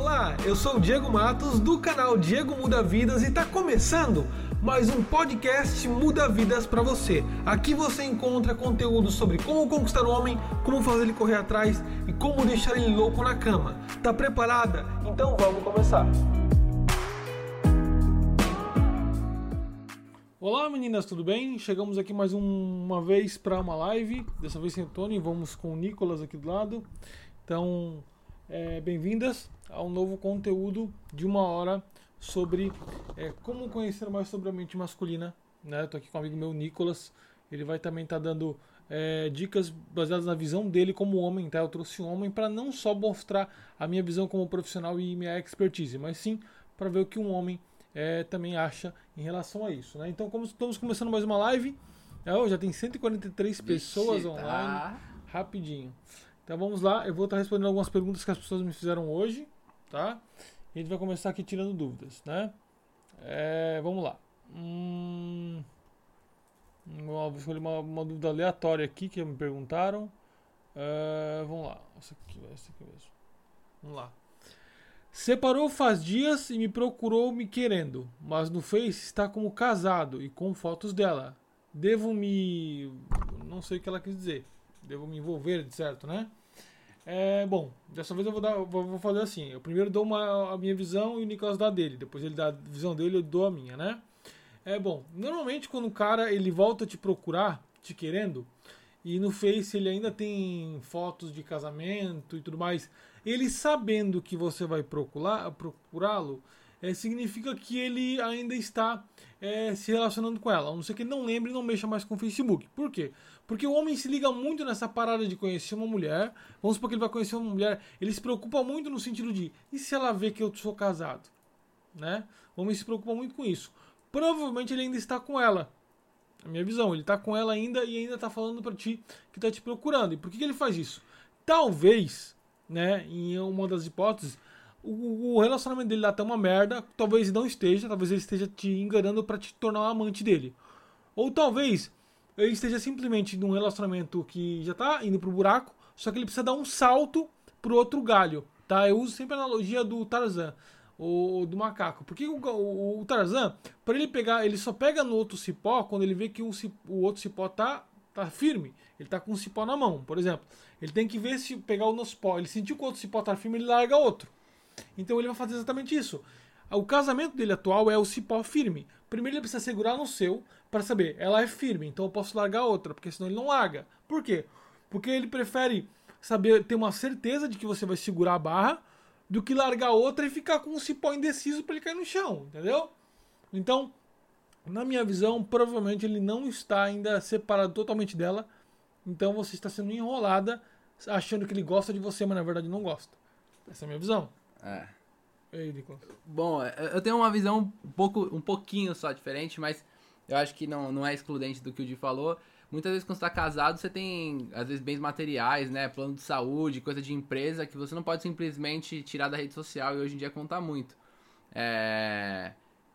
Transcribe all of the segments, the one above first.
Olá, eu sou o Diego Matos do canal Diego Muda Vidas e está começando mais um podcast Muda Vidas para você. Aqui você encontra conteúdo sobre como conquistar o homem, como fazer ele correr atrás e como deixar ele louco na cama. Tá preparada? Então vamos começar. Olá meninas, tudo bem? Chegamos aqui mais um, uma vez para uma live, dessa vez sem Tony, vamos com o Nicolas aqui do lado. Então, é, bem-vindas a um novo conteúdo de uma hora sobre é, como conhecer mais sobre a mente masculina. Né? Estou aqui com um amigo meu, Nicolas. Ele vai também estar tá dando é, dicas baseadas na visão dele como homem. Tá? Eu trouxe um homem para não só mostrar a minha visão como profissional e minha expertise, mas sim para ver o que um homem é, também acha em relação a isso. Né? Então, como estamos começando mais uma live, é, já tem 143 Vixe, pessoas tá. online. Tá. Rapidinho. Então vamos lá, eu vou estar respondendo algumas perguntas que as pessoas me fizeram hoje, tá? E a gente vai começar aqui tirando dúvidas, né? É, vamos lá. Hum, vou escolher uma, uma, dúvida aleatória aqui que me perguntaram. É, vamos lá. Essa aqui, essa aqui mesmo. Vamos lá. Separou faz dias e me procurou me querendo, mas no Face está como casado e com fotos dela. Devo me. Não sei o que ela quis dizer. Devo me envolver, certo, né? É, bom, dessa vez eu vou, dar, vou, fazer assim. Eu primeiro dou uma, a minha visão e o Nicolas dá dele. Depois ele dá a visão dele eu dou a minha, né? É bom, normalmente quando o cara ele volta te procurar, te querendo, e no Face ele ainda tem fotos de casamento e tudo mais, ele sabendo que você vai procurá-lo, é, significa que ele ainda está é, se relacionando com ela. A não ser que ele não lembre e não mexa mais com o Facebook. Por quê? Porque o homem se liga muito nessa parada de conhecer uma mulher. Vamos supor que ele vai conhecer uma mulher. Ele se preocupa muito no sentido de: e se ela vê que eu sou casado? Né? O homem se preocupa muito com isso. Provavelmente ele ainda está com ela. A minha visão, ele está com ela ainda e ainda está falando para ti que está te procurando. E por que, que ele faz isso? Talvez, né, em uma das hipóteses, o, o relacionamento dele lá tá uma merda. Talvez não esteja, talvez ele esteja te enganando para te tornar um amante dele. Ou talvez ele esteja simplesmente num relacionamento que já tá indo pro buraco, só que ele precisa dar um salto pro outro galho, tá? Eu uso sempre a analogia do Tarzan, ou do macaco. Porque o, o, o Tarzan, para ele pegar, ele só pega no outro cipó quando ele vê que o, o outro cipó tá, tá firme. Ele tá com um cipó na mão, por exemplo. Ele tem que ver se pegar o nosso cipó. Ele sentiu que o outro cipó tá firme, ele larga outro. Então ele vai fazer exatamente isso. O casamento dele atual é o cipó firme. Primeiro ele precisa segurar no seu para saber, ela é firme, então eu posso largar outra, porque senão ele não larga. Por quê? Porque ele prefere saber ter uma certeza de que você vai segurar a barra do que largar outra e ficar com um cipó indeciso para ele cair no chão, entendeu? Então, na minha visão, provavelmente ele não está ainda separado totalmente dela. Então você está sendo enrolada achando que ele gosta de você, mas na verdade não gosta. Essa é a minha visão. É. Ei, Nicolas. Bom, é, eu tenho uma visão um, pouco, um pouquinho só diferente, mas eu acho que não, não é excludente do que o Di falou. Muitas vezes quando você está casado, você tem, às vezes, bens materiais, né? Plano de saúde, coisa de empresa, que você não pode simplesmente tirar da rede social e hoje em dia conta muito. É...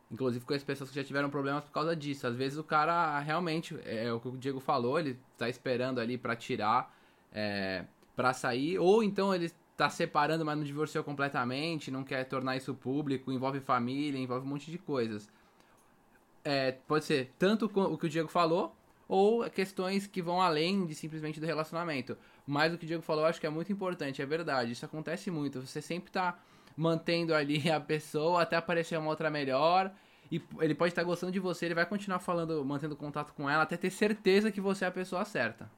Inclusive conheço pessoas que já tiveram problemas por causa disso. Às vezes o cara realmente, é, é o que o Diego falou, ele está esperando ali para tirar, é, para sair, ou então ele tá separando, mas não divorciou completamente, não quer tornar isso público, envolve família, envolve um monte de coisas. É, pode ser tanto o que o Diego falou, ou questões que vão além de simplesmente do relacionamento. Mas o que o Diego falou eu acho que é muito importante, é verdade, isso acontece muito. Você sempre tá mantendo ali a pessoa até aparecer uma outra melhor. E ele pode estar gostando de você, ele vai continuar falando, mantendo contato com ela, até ter certeza que você é a pessoa certa.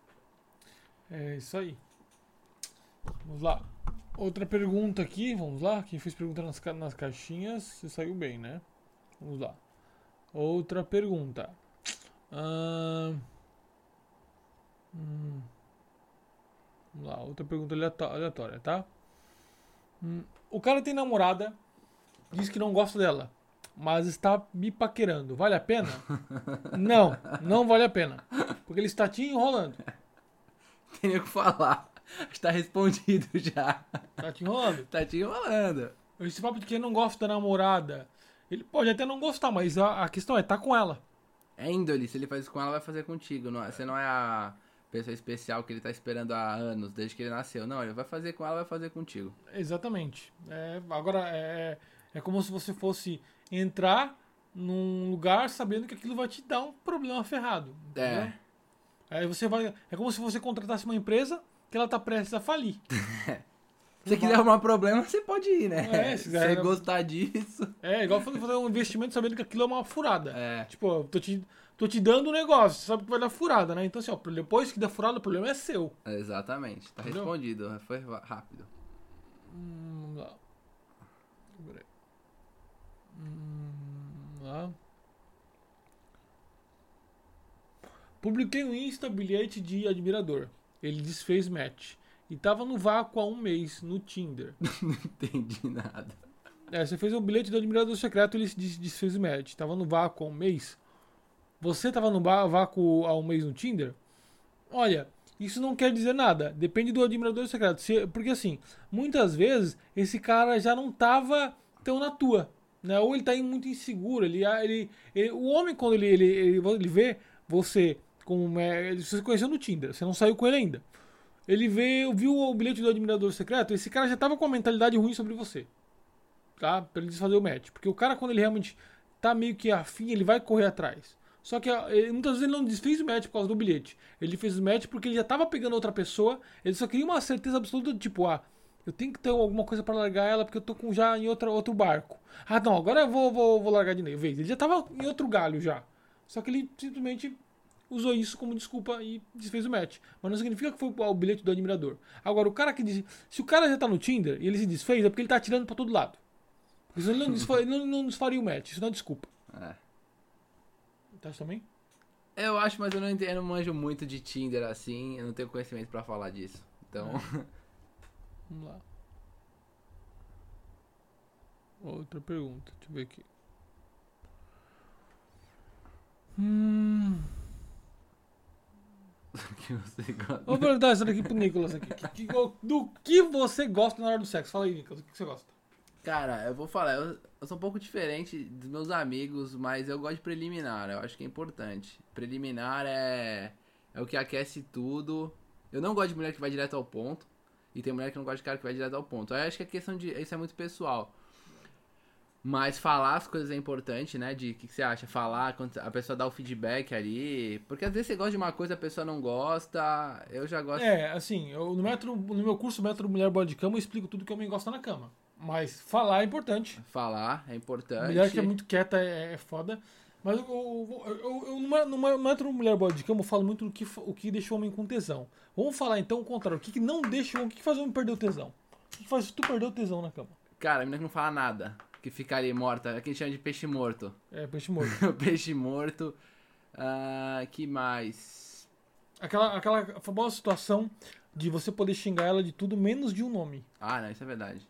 É isso aí. Vamos lá. Outra pergunta aqui, vamos lá. Quem fez pergunta nas, ca nas caixinhas, você saiu bem, né? Vamos lá. Outra pergunta. hum, vamos lá, outra pergunta aleatória, tá? Hum, o cara tem namorada, diz que não gosta dela, mas está me paquerando. Vale a pena? não, não vale a pena. Porque ele está te enrolando. Tem o que falar. Está respondido já. Tá te enrolando? tá te enrolando. Esse papo de quem não gosta da namorada. Ele pode até não gostar, mas a, a questão é, tá com ela. É índole. Se ele faz isso com ela, vai fazer contigo. Não, é, você não é a pessoa especial que ele tá esperando há anos, desde que ele nasceu. Não, ele vai fazer com ela, vai fazer contigo. Exatamente. É, agora, é, é como se você fosse entrar num lugar sabendo que aquilo vai te dar um problema ferrado. Entendeu? É. Aí você vai. É como se você contratasse uma empresa que ela tá prestes a falir. Se você quiser arrumar problema, você pode ir, né? É, se quiser- você gostar disso. É, igual fazer fazer um investimento sabendo que aquilo é uma furada. É. Tipo, eu tô te, tô te dando um negócio, você sabe que vai dar furada, né? Então, assim, ó, depois que der furada, o problema é seu. Exatamente. Tá Entendeu? respondido. Foi rápido. Hum, vamos lá. Peraí. Hum, lá. Publiquei um Insta bilhete de admirador. Ele desfez match. E tava no vácuo há um mês, no Tinder. Não entendi nada. É, você fez um bilhete do admirador secreto ele se des- desfez o match. Tava no vácuo há um mês. Você tava no vácuo há um mês no Tinder? Olha, isso não quer dizer nada. Depende do admirador secreto. Se- porque assim, muitas vezes esse cara já não tava tão na tua. Né? Ou ele tá muito inseguro. Ele, ele, ele- o homem, quando ele, ele, ele, ele vê você como. é, Você conheceu no Tinder, você não saiu com ele ainda. Ele vê, viu o bilhete do admirador secreto, esse cara já tava com uma mentalidade ruim sobre você tá? Pra ele desfazer o match. Porque o cara, quando ele realmente tá meio que afim, ele vai correr atrás. Só que ele- muitas vezes ele não desfez o match por causa do bilhete. Ele fez o match porque ele já tava pegando outra pessoa, ele só queria uma certeza absoluta tipo, ah, eu tenho que ter alguma coisa pra largar ela porque eu tô com já em outra, outro barco. Ah, não, agora eu vou, vou, vou largar de novo. Ele já tava em outro galho já. Só que ele simplesmente usou isso como desculpa e desfez o match. Mas não significa que foi o bilhete do admirador. Agora, o cara que diz. Se o cara já tá no Tinder e ele se desfez, é porque ele tá atirando pra todo lado. Porque senão ele não, desfa- ele não, não desfaria o match. Isso não é desculpa. É. Tá isso também? Eu acho, mas eu não entendo, eu não manjo muito de Tinder assim. Eu não tenho conhecimento pra falar disso. Então. Vamos lá. Outra pergunta. Deixa eu ver aqui. Hum. que você gosta. Vou perguntar essa daqui pro Nicolas aqui. Que- que- do que você gosta na hora do sexo? Fala aí, Nicolas. O que você gosta? Cara, eu vou falar, eu, eu sou um pouco diferente dos meus amigos, mas eu gosto de preliminar, eu acho que é importante. Preliminar é, é o que aquece tudo. Eu não gosto de mulher que vai direto ao ponto. E tem mulher que não gosta de cara que vai direto ao ponto. Aí eu acho que a questão de. Isso é muito pessoal. Mas falar as coisas é importante, né? De o que, que você acha? Falar, quando a pessoa dá o feedback ali. Porque às vezes você gosta de uma coisa, a pessoa não gosta. Eu já gosto. É, assim, eu, no, no meu curso Metro Mulher Bola de Cama eu explico tudo que homem gosta na cama. Mas falar é importante. Falar é importante. Mulher que é muito quieta é, é foda. Mas eu, eu, eu, eu, numa, numa Metro Mulher Bola de Cama eu falo muito do que, o que deixa o homem com tesão. Vamos falar então o contrário. O que, que não deixa o homem. O que, que faz o homem perder o tesão? O que, que faz tu perder o tesão na cama? Cara, a menina que não fala nada. Que fica ali morta. É que a gente chama de peixe morto. É, peixe morto. peixe morto. Ah, que mais? aquela, aquela famosa situação de você poder xingar ela de tudo menos de um nome. Ah, não, isso é verdade.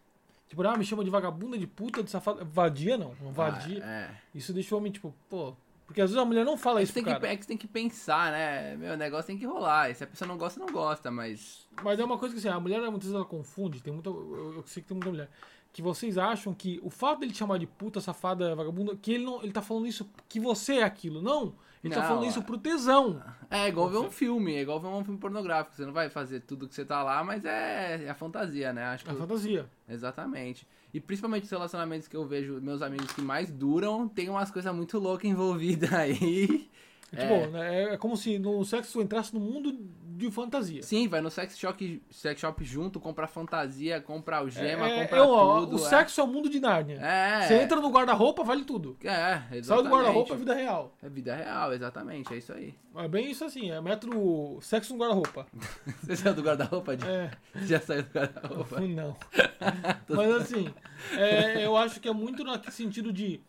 Tipo, ah, me chama de vagabunda, de puta, de safada. Vadia não. Vadia. Ah, é. Isso deixa o homem, tipo, pô. Porque às vezes a mulher não fala É que, isso tem que, cara. é que você tem que pensar, né? Meu, o negócio tem que rolar. E se a pessoa não gosta, não gosta, mas. Mas é uma coisa que assim, a mulher muitas vezes ela confunde, tem muita. Eu, eu sei que tem muita mulher. Que vocês acham que o fato dele te chamar de puta, safada, vagabunda, que ele não. Ele tá falando isso que você é aquilo. Não! Ele tá Não, falando é. isso pro tesão. É igual ver um filme, é igual ver um filme pornográfico. Você não vai fazer tudo que você tá lá, mas é, é a fantasia, né? Acho que É a fantasia. Exatamente. E principalmente os relacionamentos que eu vejo meus amigos que mais duram, tem umas coisas muito loucas envolvidas aí. É, tipo, né, é como se no sexo entrasse no mundo de fantasia. Sim, vai no sex shop, sex shop junto, compra fantasia, compra algema, É, compra é, ó, tudo. o é. sexo é o mundo de Nárnia. É. Você entra no guarda-roupa, vale tudo. É, exatamente. Sai do guarda-roupa, é vida real. É vida real, exatamente, é isso aí. É bem isso assim, é metro sexo no guarda-roupa. Você saiu do guarda-roupa? É, Já saiu do guarda-roupa? não. Mas assim, é, eu acho que é muito naquele sentido de.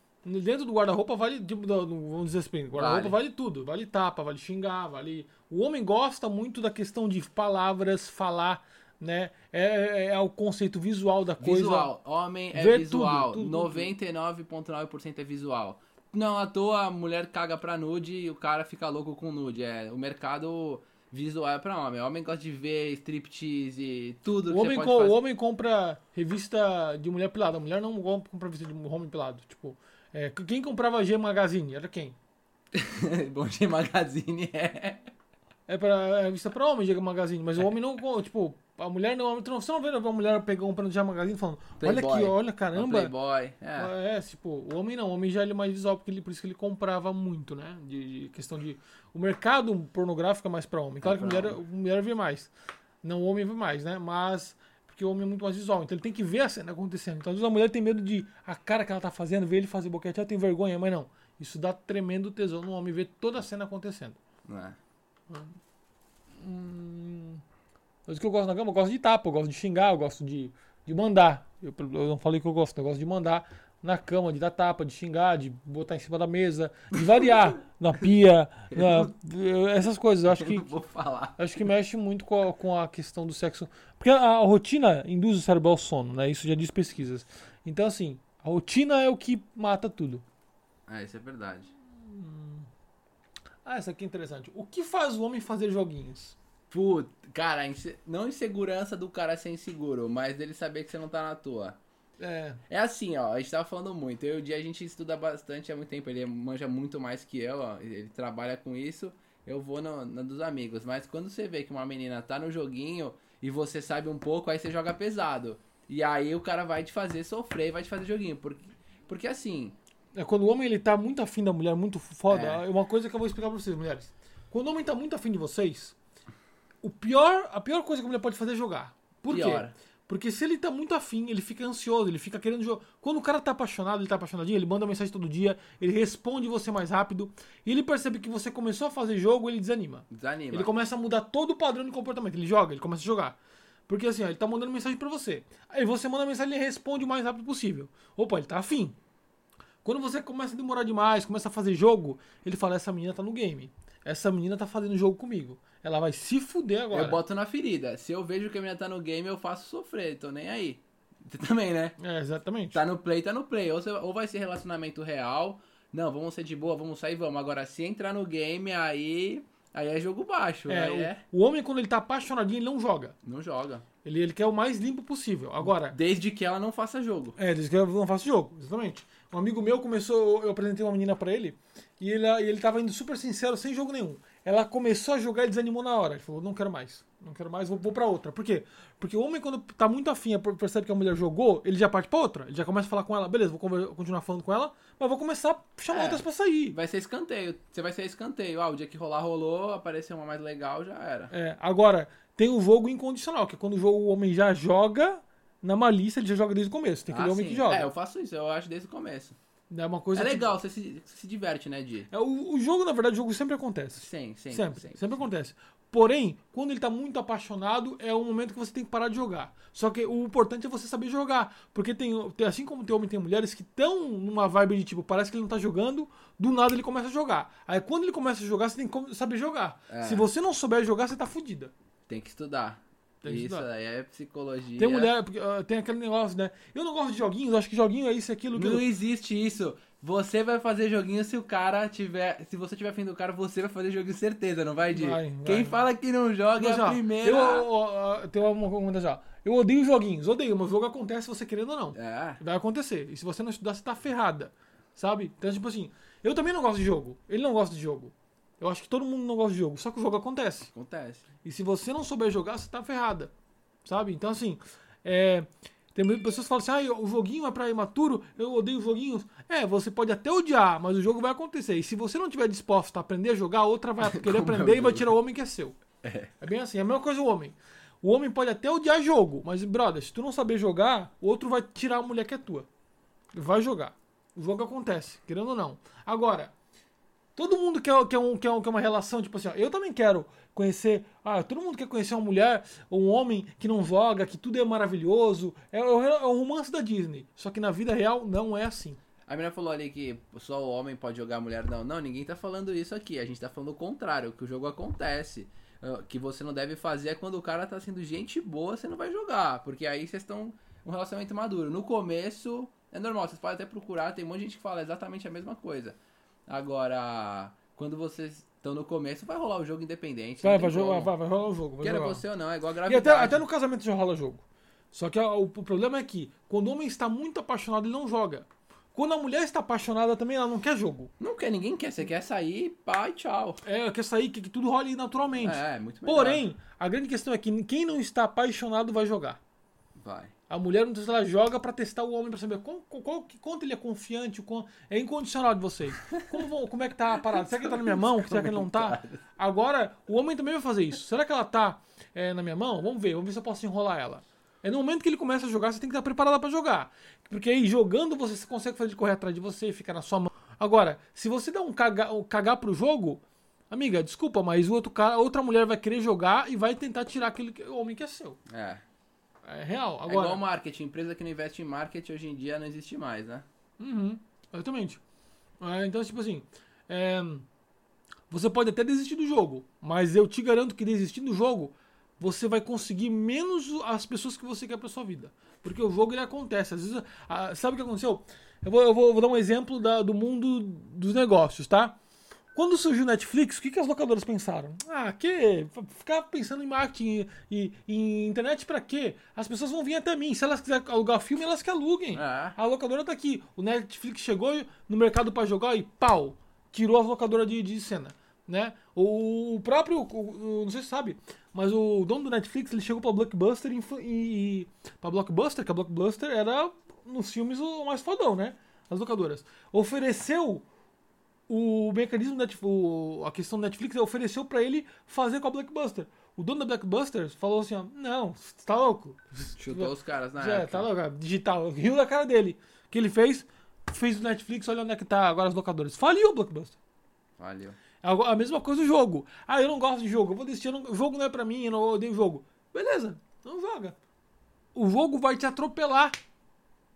Dentro do guarda-roupa vale. Tipo, vamos dizer assim, guarda-roupa vale. tudo. Vale tapa, vale xingar, vale. O homem gosta muito da questão de palavras, falar, né? É, é- é o conceito visual da coisa. Visual. Homem é Vê visual. tudo, tudo, tudo. 99,9% é visual. Não à toa a mulher caga pra nude e o cara fica louco com nude. É, o mercado visual é pra homem. O homem gosta de ver striptease, tudo O que homem, o homem compra revista de mulher pelada. A mulher não compra revista de homem pelado. Tipo, é, quem comprava G Magazine? Era quem? Bom G Magazine é. é pra é revista pra homem, Diego Magazine, mas o homem não, tipo, a mulher não, você não vê a mulher pegando um pano de Magazine falando, olha aqui, olha, caramba. Playboy, é. é. tipo, o homem não, o homem já é mais visual, porque ele, por isso que ele comprava muito, né? De, de questão de. O mercado pornográfico é mais pra homem. Claro é que a mulher, mulher vê mais. Não o homem vê mais, né? Mas. Porque o homem é muito mais visual. Então ele tem que ver a cena acontecendo. Então às vezes a mulher tem medo de a cara que ela tá fazendo, ver ele fazer boquete, ela tem vergonha, mas não. Isso dá tremendo tesão no homem ver toda a cena acontecendo. É. Hum, mas o que eu gosto na cama, eu gosto de tapa, eu gosto de xingar, eu gosto de, de mandar. Eu, eu não falei que eu gosto, eu gosto de mandar na cama, de dar tapa, de xingar, de botar em cima da mesa, de variar na pia, na, essas coisas. Eu acho que, falar. Acho que mexe muito com a, com a questão do sexo. Porque a, a, rotina induz o cérebro ao sono, né? Isso já diz pesquisas. Então, assim, a rotina é o que mata tudo. É, isso é verdade. Hum. Ah, essa aqui é interessante. O que faz o homem fazer joguinhos? Puta, cara, não insegurança do cara ser inseguro, mas dele saber que você não tá na tua. É. É assim, ó, a gente tava falando muito. Eu e o dia a gente estuda bastante há muito tempo. Ele manja muito mais que eu, ó. Ele trabalha com isso. Eu vou na dos amigos. Mas quando você vê que uma menina tá no joguinho e você sabe um pouco, aí você joga pesado. E aí o cara vai te fazer sofrer, vai te fazer joguinho. Porque, porque assim, é quando o homem ele tá muito afim da mulher, muito foda. É. é uma coisa que eu vou explicar pra vocês, mulheres. Quando o homem tá muito afim de vocês, o pior, a pior coisa que a mulher pode fazer é jogar. Por pior. quê? Porque se ele tá muito afim, ele fica ansioso, ele fica querendo jogar. Quando o cara tá apaixonado, ele tá apaixonadinho, ele manda mensagem todo dia, ele responde você mais rápido, e ele percebe que você começou a fazer jogo, ele desanima. Desanima. Ele começa a mudar todo o padrão de comportamento. Ele joga, ele começa a jogar. Porque assim, ó, ele tá mandando mensagem para você. Aí você manda mensagem e ele responde o mais rápido possível. Opa, ele tá afim. Quando você começa a demorar demais, começa a fazer jogo, ele fala: essa menina tá no game. Essa menina tá fazendo jogo comigo. Ela vai se fuder agora. Eu boto na ferida. Se eu vejo que a menina tá no game, eu faço sofrer. Tô nem aí. Você também, né? É, exatamente. Tá no play, tá no play. Ou, você, ou vai ser relacionamento real. Não, vamos ser de boa, vamos sair, vamos. Agora, se entrar no game, aí. Aí é jogo baixo. É, o, é... o homem, quando ele tá apaixonadinho, ele não joga. Não joga. Ele, ele quer o mais limpo possível. Agora. Desde que ela não faça jogo. É, desde que ela não faça jogo, exatamente. Um amigo meu começou, eu apresentei uma menina para ele, e ele, ele tava indo super sincero, sem jogo nenhum. Ela começou a jogar e desanimou na hora. Ele falou, não quero mais, não quero mais, vou, vou pra outra. Por quê? Porque o homem, quando tá muito afim, percebe que a mulher jogou, ele já parte pra outra. Ele já começa a falar com ela, beleza, vou continuar falando com ela, mas vou começar a chamar é, outras pra sair. Vai ser escanteio. Você vai ser escanteio. Ah, o dia que rolar, rolou, apareceu uma mais legal, já era. É, agora, tem o jogo incondicional, que é quando o, jogo, o homem já joga na malícia, ele já joga desde o começo. Tem que ah, ver o homem que joga. É, eu faço isso, eu acho desde o começo. É uma coisa. É legal, você, se, você se diverte, né, Di? É, o, o jogo, na verdade, o jogo sempre acontece. Sim, sim. Sempre, sempre, sempre acontece. Porém, quando ele tá muito apaixonado, é o momento que você tem que parar de jogar. Só que o importante é você saber jogar. Porque tem, assim como tem homem tem mulheres que estão numa vibe de tipo, parece que ele não tá jogando, do nada ele começa a jogar. Aí quando ele começa a jogar, você tem que saber jogar. É. Se você não souber jogar, você tá fudida. Tem que estudar. Tem isso aí é psicologia. Tem mulher, uh, tem aquele negócio, né? Eu não gosto de joguinhos, acho que joguinho é isso, aquilo. Não existe isso. Você vai fazer joguinho se o cara tiver. Se você tiver afim do cara, você vai fazer joguinho certeza, não vai, Di? Vai, Quem fala que não joga Mas, é a primeira. Eu, tenho uma coisa já. Eu odeio joguinhos, odeio, mas o jogo acontece você querendo ou não. É. Vai acontecer. E se você não estudar, você tá ferrada. Sabe? Então, tipo assim, eu também não gosto de jogo. Ele não gosta de jogo. Eu acho que todo mundo não gosta de jogo. Só que o jogo acontece. Acontece. E se você não souber jogar, você tá ferrada. Sabe? Então, assim, é, tem pessoas que falam assim, ah, o joguinho é pra imaturo, eu odeio joguinhos. É, você pode até odiar, mas o jogo vai acontecer. E se você não tiver disposto a aprender a jogar, outra vai querer aprender e vai tirar o homem que é seu. É. é bem assim, é a mesma coisa o homem. O homem pode até odiar jogo, mas, brother, se tu não saber jogar, o outro vai tirar a mulher que é tua. Vai jogar. O jogo acontece, querendo ou não. Agora, todo mundo quer, quer, um, quer, um, quer uma relação, tipo assim, ó, eu também quero conhecer. Ah, todo mundo quer conhecer uma mulher um homem que não joga, que tudo é maravilhoso. É, é, é o romance da Disney. Só que na vida real não é assim. A menina falou ali que só o homem pode jogar a mulher. Não, não, ninguém tá falando isso aqui. A gente tá falando o contrário, que o jogo acontece. Ah, que você não deve fazer é quando o cara tá sendo gente boa, você não vai jogar. Porque aí vocês estão um relacionamento maduro. No começo, é normal, vocês podem até procurar, tem um monte de gente que fala exatamente a mesma coisa. Agora, quando vocês então no começo vai rolar o jogo independente. Vai, vai, jogar, vai, vai, rolar o jogo. Queira jogar. você ou não, é igual a gravidade. E até, até no casamento já rola jogo. Só que o, o problema é que quando o homem está muito apaixonado, ele não joga. Quando a mulher está apaixonada também, ela não quer jogo. Não quer, ninguém quer. Você quer sair, pá e tchau. É, quer sair, que, que tudo role naturalmente. É, muito melhor. Porém, a grande questão é que quem não está apaixonado vai jogar. Vai. A mulher muitas vezes ela joga pra testar o homem pra saber qual, qual, quanto ele é confiante, quão- é incondicional de vocês. Como, vão- como é que tá a parada? Será que ele tá na minha mão? Será que ele não tá? Agora, o homem também vai fazer isso. Será que ela tá é, na minha mão? Vamos ver, vamos ver se eu posso enrolar ela. É no momento que ele começa a jogar, você tem que estar preparada pra jogar. Porque aí, jogando, você consegue fazer ele correr atrás de você, ficar na sua mão. Agora, se você dá um cagar, um cagar pro jogo, amiga, desculpa, mas o outro cara, outra mulher vai querer jogar e vai tentar tirar aquele que- homem que é seu. É. É real. É Agora, igual marketing. Empresa que não investe em marketing hoje em dia não existe mais, né? Uhum, exatamente. É, então, tipo assim, é, você pode até desistir do jogo, mas eu te garanto que desistir do jogo, você vai conseguir menos as pessoas que você quer pra sua vida. Porque o jogo ele acontece. Às vezes, ah, sabe o que aconteceu? Eu vou, eu vou- vou dar um exemplo da- do mundo dos negócios, tá? Quando surgiu o Netflix, o que, que as locadoras pensaram? Ah, que? Ficar pensando em marketing e, e em internet pra quê? As pessoas vão vir até mim. Se elas quiserem alugar filme, elas que aluguem. É. A locadora tá aqui. O Netflix chegou no mercado pra jogar e pau, tirou as locadoras de, de cena, né? O, próprio, o- não sei se você sabe, mas o dono do Netflix, ele chegou pra Blockbuster e, e pra Blockbuster, que a Blockbuster era nos filmes o mais fodão, né? As locadoras. Ofereceu o mecanismo da Netf- o- a questão do Netflix ofereceu pra ele fazer com a Blockbuster. O dono da Blockbuster falou assim, ó, não, você tá louco? Chutou os caras na Já, época. tá louco, digital. Riu da cara dele. O que ele fez? Fez o Netflix, olha onde é que tá agora as locadoras. Faliu o Blockbuster. Valeu. É A mesma coisa do jogo. Ah, eu não gosto de jogo. Eu vou desistir. O jogo não é pra mim, eu não odeio jogo. Beleza, não joga. O jogo vai te atropelar.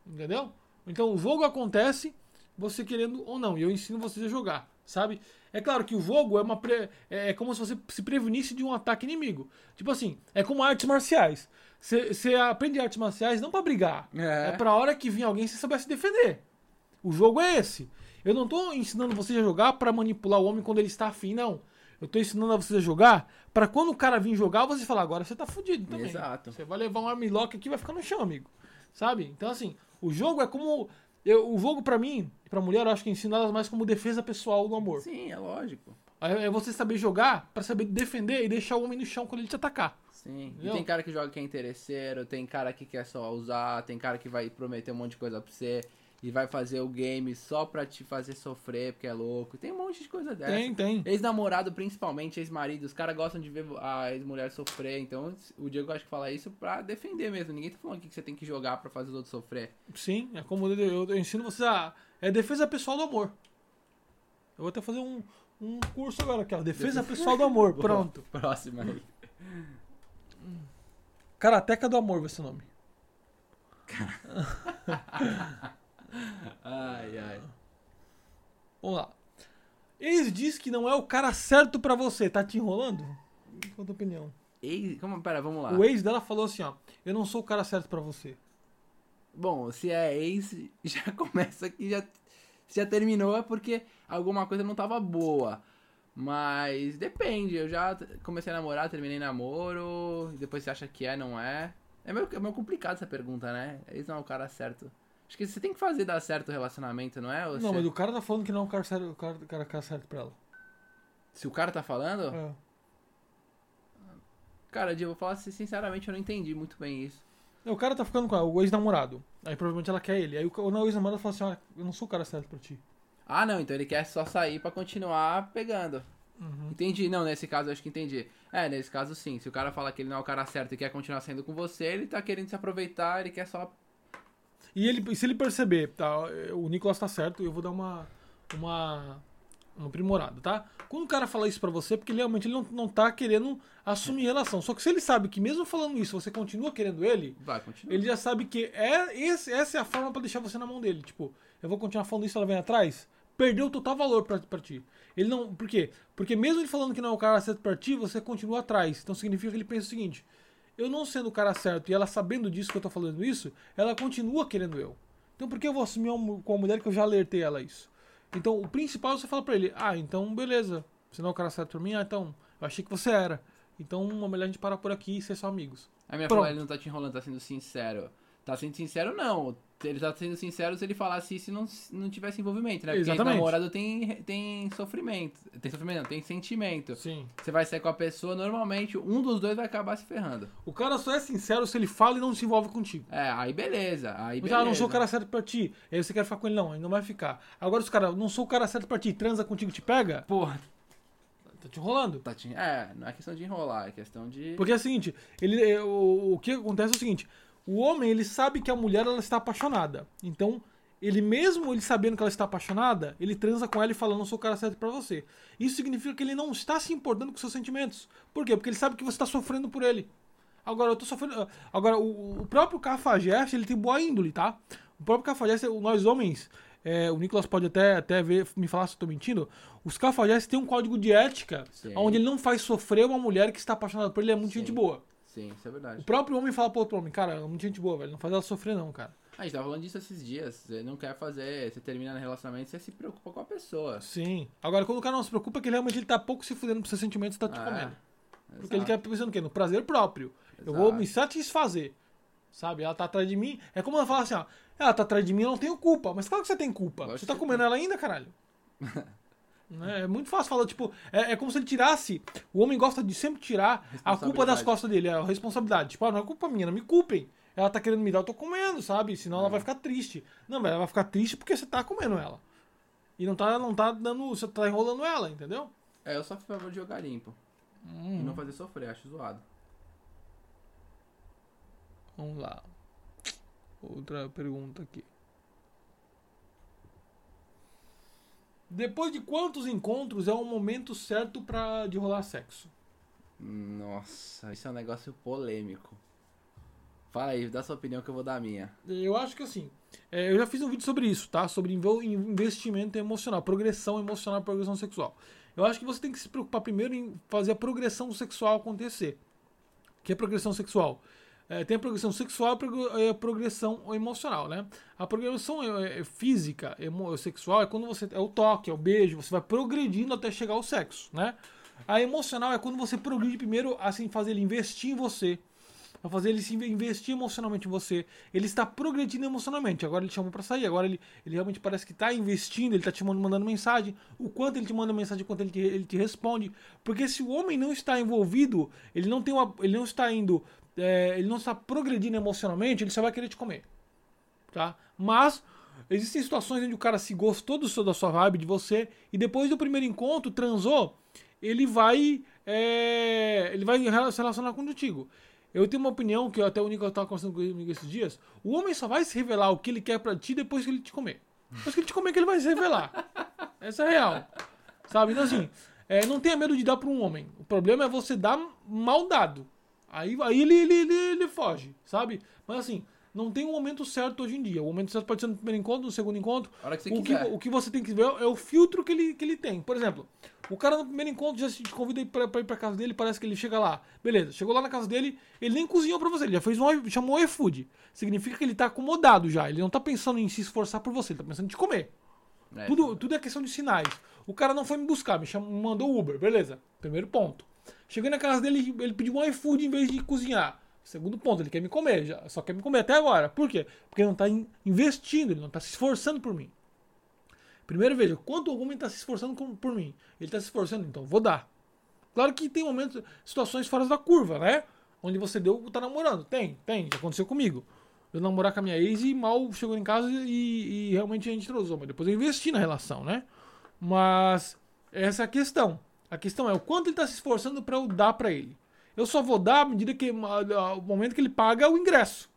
Entendeu? Então o jogo acontece, você querendo ou não. E eu ensino vocês a jogar, sabe? É claro que o jogo é uma pre- é é como se você se prevenisse de um ataque inimigo. Tipo assim, é como artes marciais. Você aprende artes marciais não pra brigar. É. É pra hora que vir alguém você souber se defender. O jogo é esse. Eu não tô ensinando vocês a jogar pra manipular o homem quando ele está afim, não. Eu tô ensinando a vocês a jogar pra quando o cara vir jogar, você falar, agora você tá fudido também. Exato. Você vai levar um armlock aqui e vai ficar no chão, amigo. Sabe? Então, assim, o jogo é como. Eu- o jogo pra mim, e pra mulher, eu acho que ensina elas mais como defesa pessoal do amor. Sim, é lógico. É você saber jogar pra saber defender e deixar o homem no chão quando ele te atacar. Sim. E Entendeu? tem cara que joga que é interesseiro, tem cara que quer só usar, tem cara que vai prometer um monte de coisa pra você e vai fazer o game só pra te fazer sofrer porque é louco. Tem um monte de coisa dessa. Tem, tem. Ex-namorado, principalmente, ex-marido, os caras gostam de ver a ex-mulher sofrer, então o Diego acho que fala isso pra defender mesmo. Ninguém tá falando aqui que você tem que jogar pra fazer os outros sofrer. Sim, é como eu, eu- eu ensino vocês a. É defesa pessoal do amor. Eu vou até fazer um, um curso agora aqui, ó. Defesa pessoal do amor. Pronto. Próxima aí. Karateca do amor vai ser o nome. Ai, ai. Vamos lá. Ex diz que não é o cara certo pra você. Tá te enrolando? Qual a tua opinião? Ex, como, pera, vamos lá. O ex dela falou assim, ó. Eu não sou o cara certo pra você. Bom, se é ex, já começa que já, se já terminou é porque alguma coisa não tava boa. Mas depende, eu já comecei a namorar, terminei namoro, depois você acha que é, não é. É meio, é meio complicado essa pergunta, né? Ex não é o cara certo. Acho que você tem que fazer dar certo o relacionamento, não é? Ou Não, você- mas o cara tá falando que não é o cara certo, o cara, o cara, o cara certo pra ela. Se o cara tá falando, É. cara, eu vou falar assim, sinceramente, eu não entendi muito bem isso. O cara tá ficando com ela, o ex-namorado. Aí provavelmente ela quer ele. Aí o, o ex-namorado fala assim, ó, eu não sou o cara certo pra ti. Ah, não, então ele quer só sair pra continuar pegando. Uhum. Entendi, não, nesse caso eu acho que entendi. É, nesse caso sim. Se o cara fala que ele não é o cara certo e quer continuar saindo com você, ele tá querendo se aproveitar, ele quer só. E ele, se ele perceber, tá, o Nicolas tá certo, eu vou dar uma uma uma aprimorada, tá? Quando o cara fala isso pra você, é porque realmente ele não, não tá querendo assumir relação. Só que se ele sabe que mesmo falando isso, você continua querendo ele, Vai, continua. ele já sabe que é esse, essa é a forma pra deixar você na mão dele. Tipo, eu vou continuar falando isso, ela vem atrás. Perdeu total valor pra, pra ti. Ele não. Por quê? Porque mesmo ele falando que não é o cara certo pra ti, você continua atrás. Então significa que ele pensa o seguinte: eu não sendo o cara certo e ela sabendo disso que eu tô falando isso, ela continua querendo eu. Então por que eu vou assumir uma- com a mulher que eu já alertei ela isso? Então o principal é você falar pra ele: ah, então beleza. Você não é o cara certo pra mim? Ah, então. Eu achei que você era. Então é melhor a gente parar por aqui e ser só amigos. A minha Pronto. falou, ele não tá te enrolando, tá sendo sincero. Tá sendo sincero, não. Ele tá sendo sincero se ele falasse isso e não, não tivesse envolvimento, né? Porque Exatamente. namorado tem, tem sofrimento. Tem sofrimento, não, tem sentimento. Sim. Você vai sair com a pessoa, normalmente um dos dois vai acabar se ferrando. O cara só é sincero se ele fala e não se envolve contigo. É, aí beleza. Aí Mas, beleza. ah, não sou o cara certo pra ti. Aí você quer ficar com ele, não, ele não vai ficar. Agora, os caras, não sou o cara certo pra ti, transa contigo, te pega, Porra, tá te enrolando. tá te... É, não é questão de enrolar, é questão de. Porque é o seguinte, ele, é, o, o que acontece é o seguinte, o homem, ele sabe que a mulher, ela está apaixonada. Então, ele mesmo ele sabendo que ela está apaixonada, ele transa com ela e fala, não sou o cara certo pra você. Isso significa que ele não está se importando com seus sentimentos. Por quê? Porque ele sabe que você está sofrendo por ele. Agora, eu tô sofrendo... Agora, o, o próprio cafajeste, ele tem boa índole, tá? O próprio cafajeste, nós homens... é, o Nicolas pode até, até ver, me falar se eu tô mentindo. Os cafajestes têm um código de ética Sim. onde ele não faz sofrer uma mulher que está apaixonada por ele, é muito Sim. gente boa. Sim, isso é verdade. O próprio homem fala pro outro homem, cara, é muito gente boa, velho. Não faz ela sofrer, não, cara. A gente tava falando disso esses dias. Você não quer fazer. Você termina no relacionamento, você se preocupa com a pessoa. Sim. Agora, quando o cara não se preocupa, é que ele realmente ele tá pouco se fudendo pros seus sentimentos e tá te Ah, comendo. Porque exato. ele quer pensando o quê? No prazer próprio. Eu vou Exato. me satisfazer. Sabe? Ela tá atrás de mim. É como ela fala assim, ó. Ela tá atrás de mim, eu não tenho culpa. Mas claro que você tem culpa. Lógico você tá que comendo ela ainda, caralho. Né? É muito fácil falar, tipo, é, é como se ele tirasse. O homem gosta de sempre tirar a culpa das costas dele, a responsabilidade. Tipo, ah, não é culpa minha, não me culpem. Ela tá querendo me dar, eu tô comendo, sabe? Senão É. ela vai ficar triste. Não, ela vai ficar triste porque você tá comendo ela. E não tá, não tá dando. Você tá enrolando ela, entendeu? É, eu só fui favor de jogar limpo. E Hum, não fazer sofrer, acho zoado. vamos lá. Outra pergunta aqui. Depois de quantos encontros é o momento certo pra, de rolar sexo? Nossa, isso é um negócio polêmico. Fala aí, dá sua opinião que eu vou dar a minha. Eu acho que assim, é, eu já fiz um vídeo sobre isso, tá? Sobre investimento emocional, progressão emocional e progressão sexual. Eu acho que você tem que se preocupar primeiro em fazer a progressão sexual acontecer. O que é progressão sexual? É, tem a progressão sexual e e a progressão emocional, né? A progressão é, é, física, emo- sexual, é quando você. É o toque, é o beijo, você vai progredindo até chegar ao sexo, né? A emocional é quando você progride primeiro, assim, fazer ele investir em você, Vai fazer ele se investir emocionalmente em você. Ele está progredindo emocionalmente. Agora ele chamou pra sair. Agora ele, ele realmente parece que está investindo. Ele está te mandando, mandando mensagem. O quanto ele te manda mensagem, o quanto ele te, ele te responde. Porque se o homem não está envolvido, ele não tem uma, ele não está indo, é, ele não está progredindo emocionalmente, ele só vai querer te comer, tá? Mas existem situações onde o cara se gostou do seu, da sua vibe, de você, e depois do primeiro encontro transou, ele vai, é, ele vai se relacionar contigo. Eu tenho uma opinião que até o Nico estava conversando comigo esses dias. O homem só vai se revelar o que ele quer pra ti depois que ele te comer. Depois que ele te comer que ele vai se revelar. Essa é a real. Sabe? Então assim, é, não tenha medo de dar pra um homem. O problema é você dar mal dado. Aí, aí ele, ele, ele, ele foge, sabe? Mas assim, não tem um momento certo hoje em dia. O momento certo pode ser no primeiro encontro, no segundo encontro. A hora que você o, que, quiser. o que você tem que ver é o filtro que ele, que ele tem. Por exemplo, o cara no primeiro encontro já te convida pra, pra ir pra casa dele, parece que ele chega lá. Beleza, chegou lá na casa dele, ele nem cozinhou pra você, ele já fez um, chamou iFood. Significa que ele tá acomodado já. Ele não tá pensando em se esforçar por você, ele tá pensando em te comer. É, Tudo, tudo é questão de sinais. O cara não foi me buscar, me chamou, mandou Uber, beleza. Primeiro ponto. Cheguei na casa dele, ele pediu um iFood em vez de cozinhar. Segundo ponto, ele quer me comer, já, só quer me comer até agora. Por quê? Porque ele não está investindo, ele não está se esforçando por mim. Primeiro veja, quanto o homem está se esforçando por mim? Ele está se esforçando, então vou dar. Claro que tem momentos, situações fora da curva, né? Onde você deu, tá namorando. Tem, tem, já aconteceu comigo. Eu namorar com a minha ex e mal chegou em casa e, e realmente a gente transou. Mas depois eu investi na relação, né? Mas essa é a questão. A questão é o quanto ele está se esforçando para eu dar para ele. Eu só vou dar à medida que o momento que ele paga o ingresso.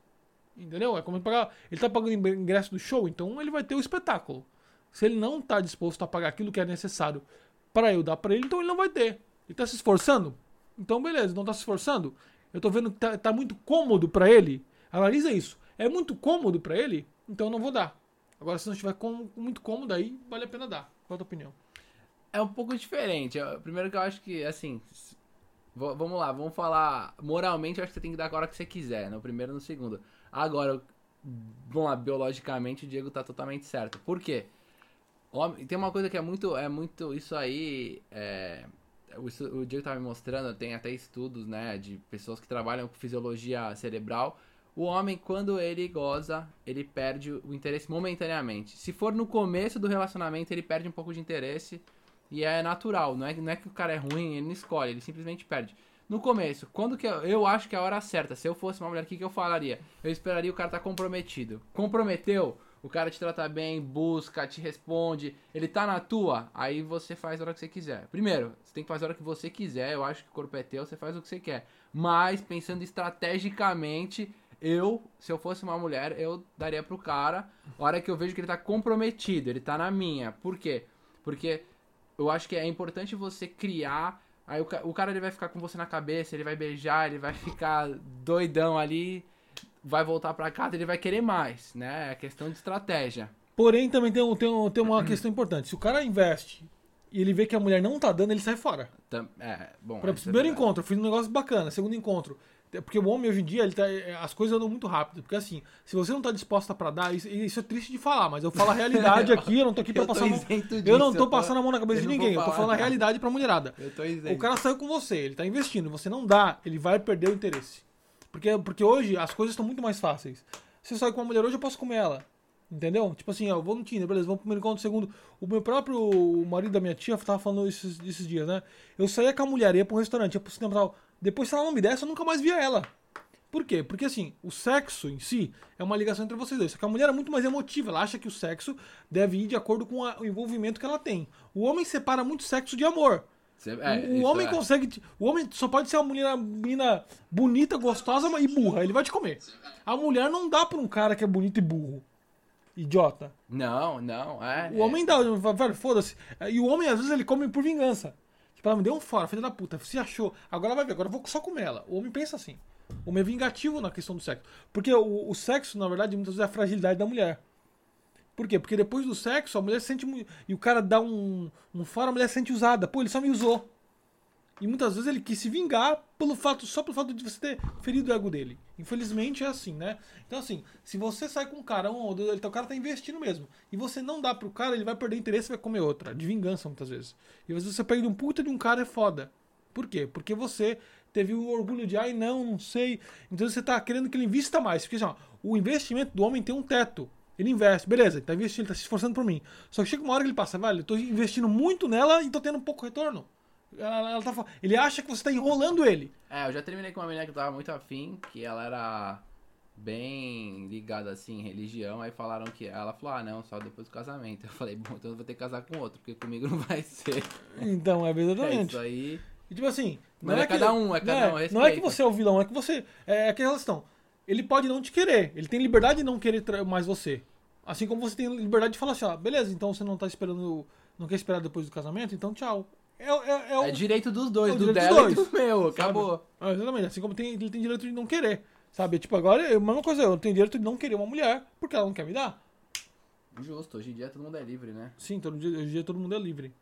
Entendeu? É como ele pagar. Ele tá pagando o ingresso do show, então ele vai ter o espetáculo. Se ele não tá disposto a pagar aquilo que é necessário para eu dar para ele, então ele não vai ter. Ele tá se esforçando? Então beleza, não tá se esforçando? Eu tô vendo que tá, tá muito cômodo para ele. Analisa isso. É muito cômodo para ele? Então eu não vou dar. Agora se não estiver com- muito cômodo aí, vale a pena dar. Qual a tua opinião? É um pouco diferente. Primeiro que eu acho que, assim. Vamos lá, vamos falar. Moralmente, eu acho que você tem que dar a hora que você quiser, no primeiro e no segundo. Agora, vamos lá, biologicamente, o Diego tá totalmente certo. Por quê? Homem- Tem uma coisa que é muito. É muito. Isso aí. É, o, o Diego tava me mostrando, tem até estudos, né? De pessoas que trabalham com fisiologia cerebral. O homem, quando ele goza, ele perde o interesse momentaneamente. Se for no começo do relacionamento, ele perde um pouco de interesse. E é natural, não é, não é que o cara é ruim, ele não escolhe, ele simplesmente perde. No começo, quando que eu, eu acho que é a hora certa, se eu fosse uma mulher, o que, que eu falaria? Eu esperaria o cara estar tá comprometido. Comprometeu, o cara te trata bem, busca, te responde, ele tá na tua, aí você faz a hora que você quiser. Primeiro, você tem que fazer a hora que você quiser, eu acho que o corpo é teu, você faz o que você quer. Mas, pensando estrategicamente, eu, se eu fosse uma mulher, eu daria pro cara, a hora que eu vejo que ele tá comprometido, ele tá na minha. Por quê? Porque eu acho que é importante você criar. Aí o, o cara ele vai ficar com você na cabeça, ele vai beijar, ele vai ficar doidão ali, vai voltar pra casa, ele vai querer mais, né? É questão de estratégia. Porém, também tem, tem, tem uma questão importante. Se o cara investe e ele vê que a mulher não tá dando, ele sai fora. É, bom. Pra, primeiro é encontro, eu fiz um negócio bacana. Segundo encontro, porque o homem hoje em dia, ele tá, é, as coisas andam muito rápido. Porque assim, se você não tá disposta para dar, isso, isso, é triste de falar, mas eu falo a realidade aqui, eu não tô aqui pra passar. Mão, eu não tô passando a mão na cabeça de ninguém, eu tô falando a realidade pra mulherada. Eu tô isento. O cara saiu com você, ele tá investindo, você não dá, ele vai perder o interesse. Porque, porque hoje as coisas estão muito mais fáceis. Se eu sair com uma mulher hoje, eu posso comer ela. Entendeu? Tipo assim, ó, vou no Tinder, beleza, vamos pro primeiro encontro, segundo. O meu próprio marido da minha tia tava falando esses, esses dias, né? Eu saía com a mulher, ia pra um restaurante, ia pro cinema e tal. Depois, se ela não me desse, eu nunca mais via ela. Por quê? Porque assim, o sexo em si é uma ligação entre vocês dois. Só que a mulher é muito mais emotiva. Ela acha que o sexo deve ir de acordo com a, o envolvimento que ela tem. O homem separa muito sexo de amor. É, o, o homem é. consegue. O homem só pode ser uma menina, menina bonita, gostosa e burra. Ele vai te comer. A mulher não dá pra um cara que é bonito e burro. Idiota. Não, não, é. O homem dá, velho, foda-se. E o homem, às vezes, ele come por vingança. Tipo, ela me deu um fora, filha da puta, se achou. Agora vai ver, agora eu vou só comer ela. O homem pensa assim. O homem é vingativo na questão do sexo. Porque o, o sexo, na verdade, muitas vezes é a fragilidade da mulher. Por quê? Porque depois do sexo, a mulher sente. E o cara dá um, um fora, a mulher sente usada. Pô, ele só me usou. E muitas vezes ele quis se vingar pelo fato, só pelo fato de você ter ferido o ego dele. Infelizmente é assim, né? Então, assim, se você sai com um cara, um ou dois, então o cara tá investindo mesmo. E você não dá pro cara, ele vai perder interesse e vai comer outra. De vingança, muitas vezes. E às vezes você perde um puta de um cara é foda. Por quê? Porque você teve o orgulho de, ai, não, não sei. Então você está querendo que ele invista mais. Porque assim, ó, o investimento do homem tem um teto. Ele investe, beleza, ele tá investindo, ele tá se esforçando por mim. Só que chega uma hora que ele passa, velho, eu tô investindo muito nela e tô tendo um pouco retorno. Ela, ela tá, ele acha que você tá enrolando ele. É, eu já terminei com uma menina que eu tava muito afim, que ela era bem ligada assim em religião, aí falaram que ela falou: "Ah, não, só depois do casamento". Eu falei: "Bom, então eu vou ter que casar com outro, porque comigo não vai ser". Então, é exatamente. É isso aí. E tipo assim, não, é, é, cada um, é cada um, Não é que você é o vilão, é que você. É aquela questão. Ele pode não te querer. Ele tem liberdade de não querer mais você. Assim como você tem liberdade de falar assim, ó, beleza, então você não tá esperando. Não quer esperar depois do casamento, então tchau. É, é, é, o, é direito dos dois, é do dela dois, e do meu, acabou. Ah, exatamente, assim como tem, ele tem direito de não querer. Sabe? Tipo, agora, é a mesma coisa, eu tenho direito de não querer uma mulher porque ela não quer me dar. Justo, hoje em dia todo mundo é livre, né? Sim, todo dia, hoje em dia todo mundo é livre.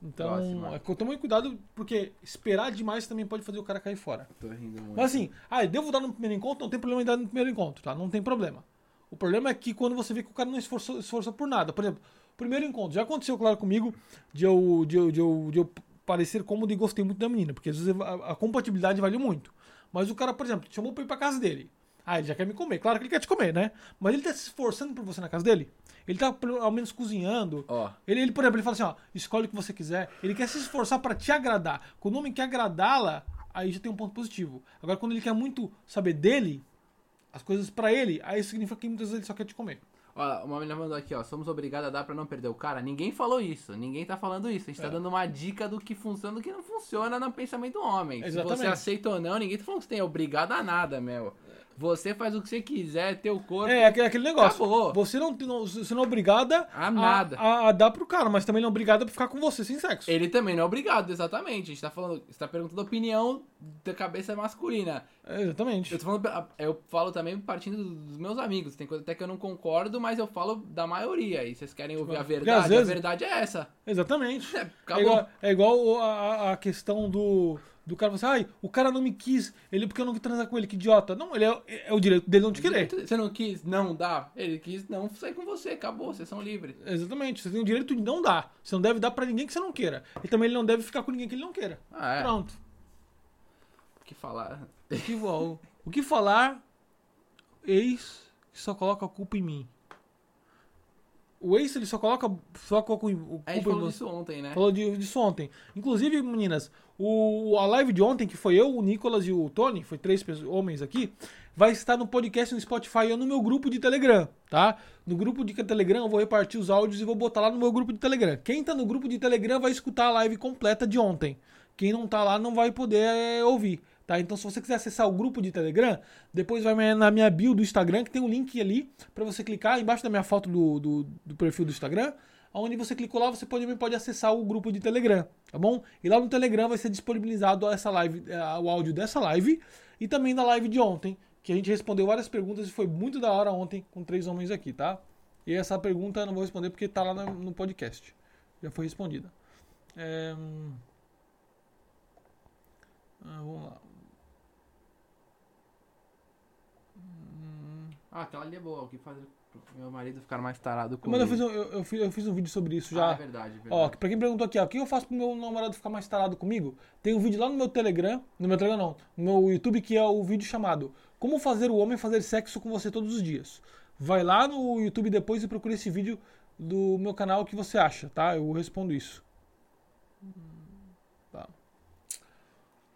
Então, é, tome cuidado, porque esperar demais também pode fazer o cara cair fora. Tô rindo muito. Mas assim, ah, eu devo dar no primeiro encontro? Não tem problema em dar no primeiro encontro, tá? Não tem problema. O problema é que quando você vê que o cara não esforçou, esforçou por nada. Por exemplo, primeiro encontro. Já aconteceu, claro, comigo de eu, de eu, de eu, de eu parecer cômodo e gostei muito da menina, porque às vezes a, a compatibilidade vale muito. Mas o cara, por exemplo, te chamou pra ir pra casa dele. Ah, ele já quer me comer. Claro que ele quer te comer, né? Mas ele tá se esforçando por você na casa dele? Ele tá ao menos cozinhando. Ó. Ele, ele, por exemplo, ele fala assim, ó, escolhe o que você quiser. Ele quer se esforçar para te agradar. Quando o homem quer agradá-la, aí já tem um ponto positivo. Agora, quando ele quer muito saber dele, as coisas para ele, aí significa que muitas vezes ele só quer te comer. Olha, uma menina mandou aqui, ó. Somos obrigados a dar pra não perder o cara. Ninguém falou isso. Ninguém tá falando isso. A gente tá é. tá dando uma dica do que funciona e do que não funciona no pensamento do homem. Exatamente. Se você aceita ou não, ninguém tá falando que você tem obrigado a nada, meu. Você faz o que você quiser, teu corpo. É, aquele negócio. Acabou. Você não, não, você não é obrigada a nada. A, a, dar pro cara, mas também não é obrigada a ficar com você sem sexo. Ele também não é obrigado, exatamente. A gente tá falando. Você tá perguntando a opinião da cabeça masculina. É, exatamente. Eu, falando, eu falo também partindo dos meus amigos. Tem coisa até que eu não concordo, mas eu falo da maioria. E vocês querem ouvir a verdade? Vezes... A verdade é essa. Exatamente. É, é igual, é igual a, a questão do do cara assim, ai, o cara não me quis, ele porque eu não quis transar com ele, que idiota. Não, ele é, é o direito dele não te querer. Você não quis, não dá. Ele quis não sair com você, acabou, vocês são livres. Exatamente, você tem o direito de não dar. Você não deve dar para ninguém que você não queira. E também ele não deve ficar com ninguém que ele não queira. Ah, é. Pronto. O que falar? O que, o, o que falar ex que só coloca a culpa em mim. O ex, ele só coloca, só coloca o culpa A gente falou disso ontem, né? Falou de- disso ontem. Inclusive, meninas, o, a live de ontem, que foi eu, o Nicolas e o Tony, foi três homens aqui, vai estar no podcast no Spotify e no meu grupo de Telegram, tá? No grupo de Telegram eu vou repartir os áudios e vou botar lá no meu grupo de Telegram. Quem tá no grupo de Telegram vai escutar a live completa de ontem. Quem não tá lá não vai poder é, ouvir, tá? Então se você quiser acessar o grupo de Telegram, depois vai na minha bio do Instagram, que tem um link ali pra você clicar embaixo da minha foto do, do, do perfil do Instagram. Onde você clicou lá, você pode, pode acessar o grupo de Telegram, tá bom? E lá no Telegram vai ser disponibilizado essa live, eh, o áudio dessa live e também da live de ontem, que a gente respondeu várias perguntas e foi muito da hora ontem com três homens aqui, tá? E essa pergunta eu não vou responder porque tá lá no, no podcast. Já foi respondida. É, hum, ah, vamos lá. Ah, aquela ali é boa. O que fazer pro meu marido ficar mais tarado com Mas eu fiz, um, eu, eu fiz, eu fiz um vídeo sobre isso já. Ah, é verdade, é verdade. Ó, pra quem perguntou aqui, ó, o que eu faço pro meu namorado ficar mais tarado comigo? Tem um vídeo lá no meu Telegram, no meu Telegram não, no meu YouTube, que é o vídeo chamado Como fazer o homem fazer sexo com você todos os dias. Vai lá no YouTube depois e procura esse vídeo do meu canal, que você acha, tá? Eu respondo isso. Tá.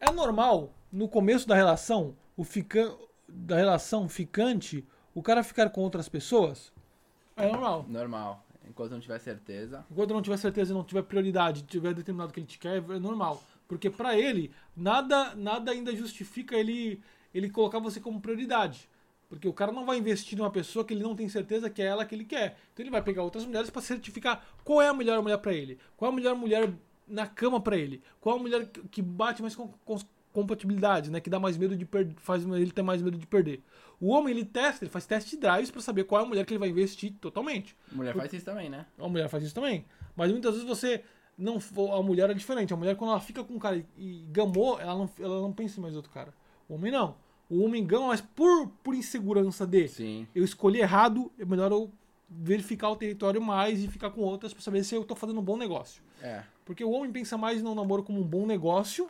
É normal, no começo da relação, o fica... da relação ficante, o cara ficar com outras pessoas? É normal. Normal. Enquanto não tiver certeza. Enquanto não tiver certeza e não tiver prioridade, tiver determinado que ele te quer, é normal. Porque pra ele, nada nada ainda justifica ele ele colocar você como prioridade. Porque o cara não vai investir numa pessoa que ele não tem certeza que é ela que ele quer. Então ele vai pegar outras mulheres pra certificar qual é a melhor mulher pra ele. Qual é a melhor mulher na cama pra ele. Qual é a mulher que- que bate mais com, com compatibilidade, né? Que dá mais medo de perder, faz ele ter mais medo de perder. O homem ele testa, ele faz test drives pra saber qual é a mulher que ele vai investir totalmente. Mulher faz isso também, né? A mulher faz isso também. Mas muitas vezes você não. A mulher é diferente. A mulher, quando ela fica com um cara e, gamou, ela não, ela não pensa em mais outro cara. O homem não. O homem gama, mas por, por insegurança de Sim. eu escolhi errado, é melhor eu verificar o território mais e ficar com outras pra saber se eu tô fazendo um bom negócio. É. Porque o homem pensa mais no namoro como um bom negócio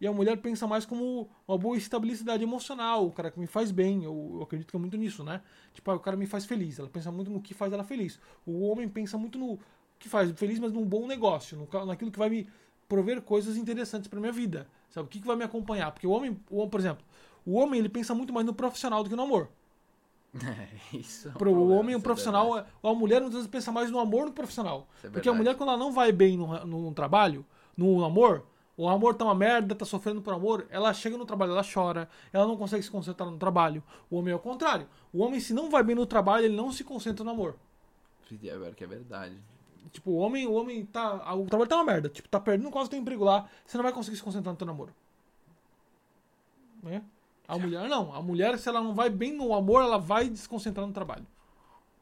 e a mulher pensa mais como uma boa estabilidade emocional, o cara que me faz bem. Eu, eu acredito que é muito nisso, né? Tipo, ah, o cara me faz feliz. Ela pensa muito no que faz ela feliz. O homem pensa muito no que faz feliz, mas num bom negócio, no, naquilo que vai me prover coisas interessantes pra minha vida. Sabe? O que, que vai me acompanhar? Porque o homem, o homem, por exemplo, o homem ele pensa muito mais no profissional do que no amor. isso. é um Pro problema, homem, o é profissional, é- a mulher muitas vezes pensa mais no amor no profissional. É Porque a mulher, quando ela não vai bem no, no trabalho, no amor, o amor tá uma merda, tá sofrendo por amor, ela chega no trabalho, ela chora, ela não consegue se concentrar no trabalho. O homem é o contrário. O homem, se não vai bem no trabalho, ele não se concentra no amor. É verdade que é verdade. Tipo, o homem, o homem tá. O trabalho tá uma merda. Tipo, tá perdendo quase teu emprego lá, você não vai conseguir se concentrar no teu namoro. Né? A mulher não. A mulher, se ela não vai bem no amor, ela vai desconcentrar no trabalho.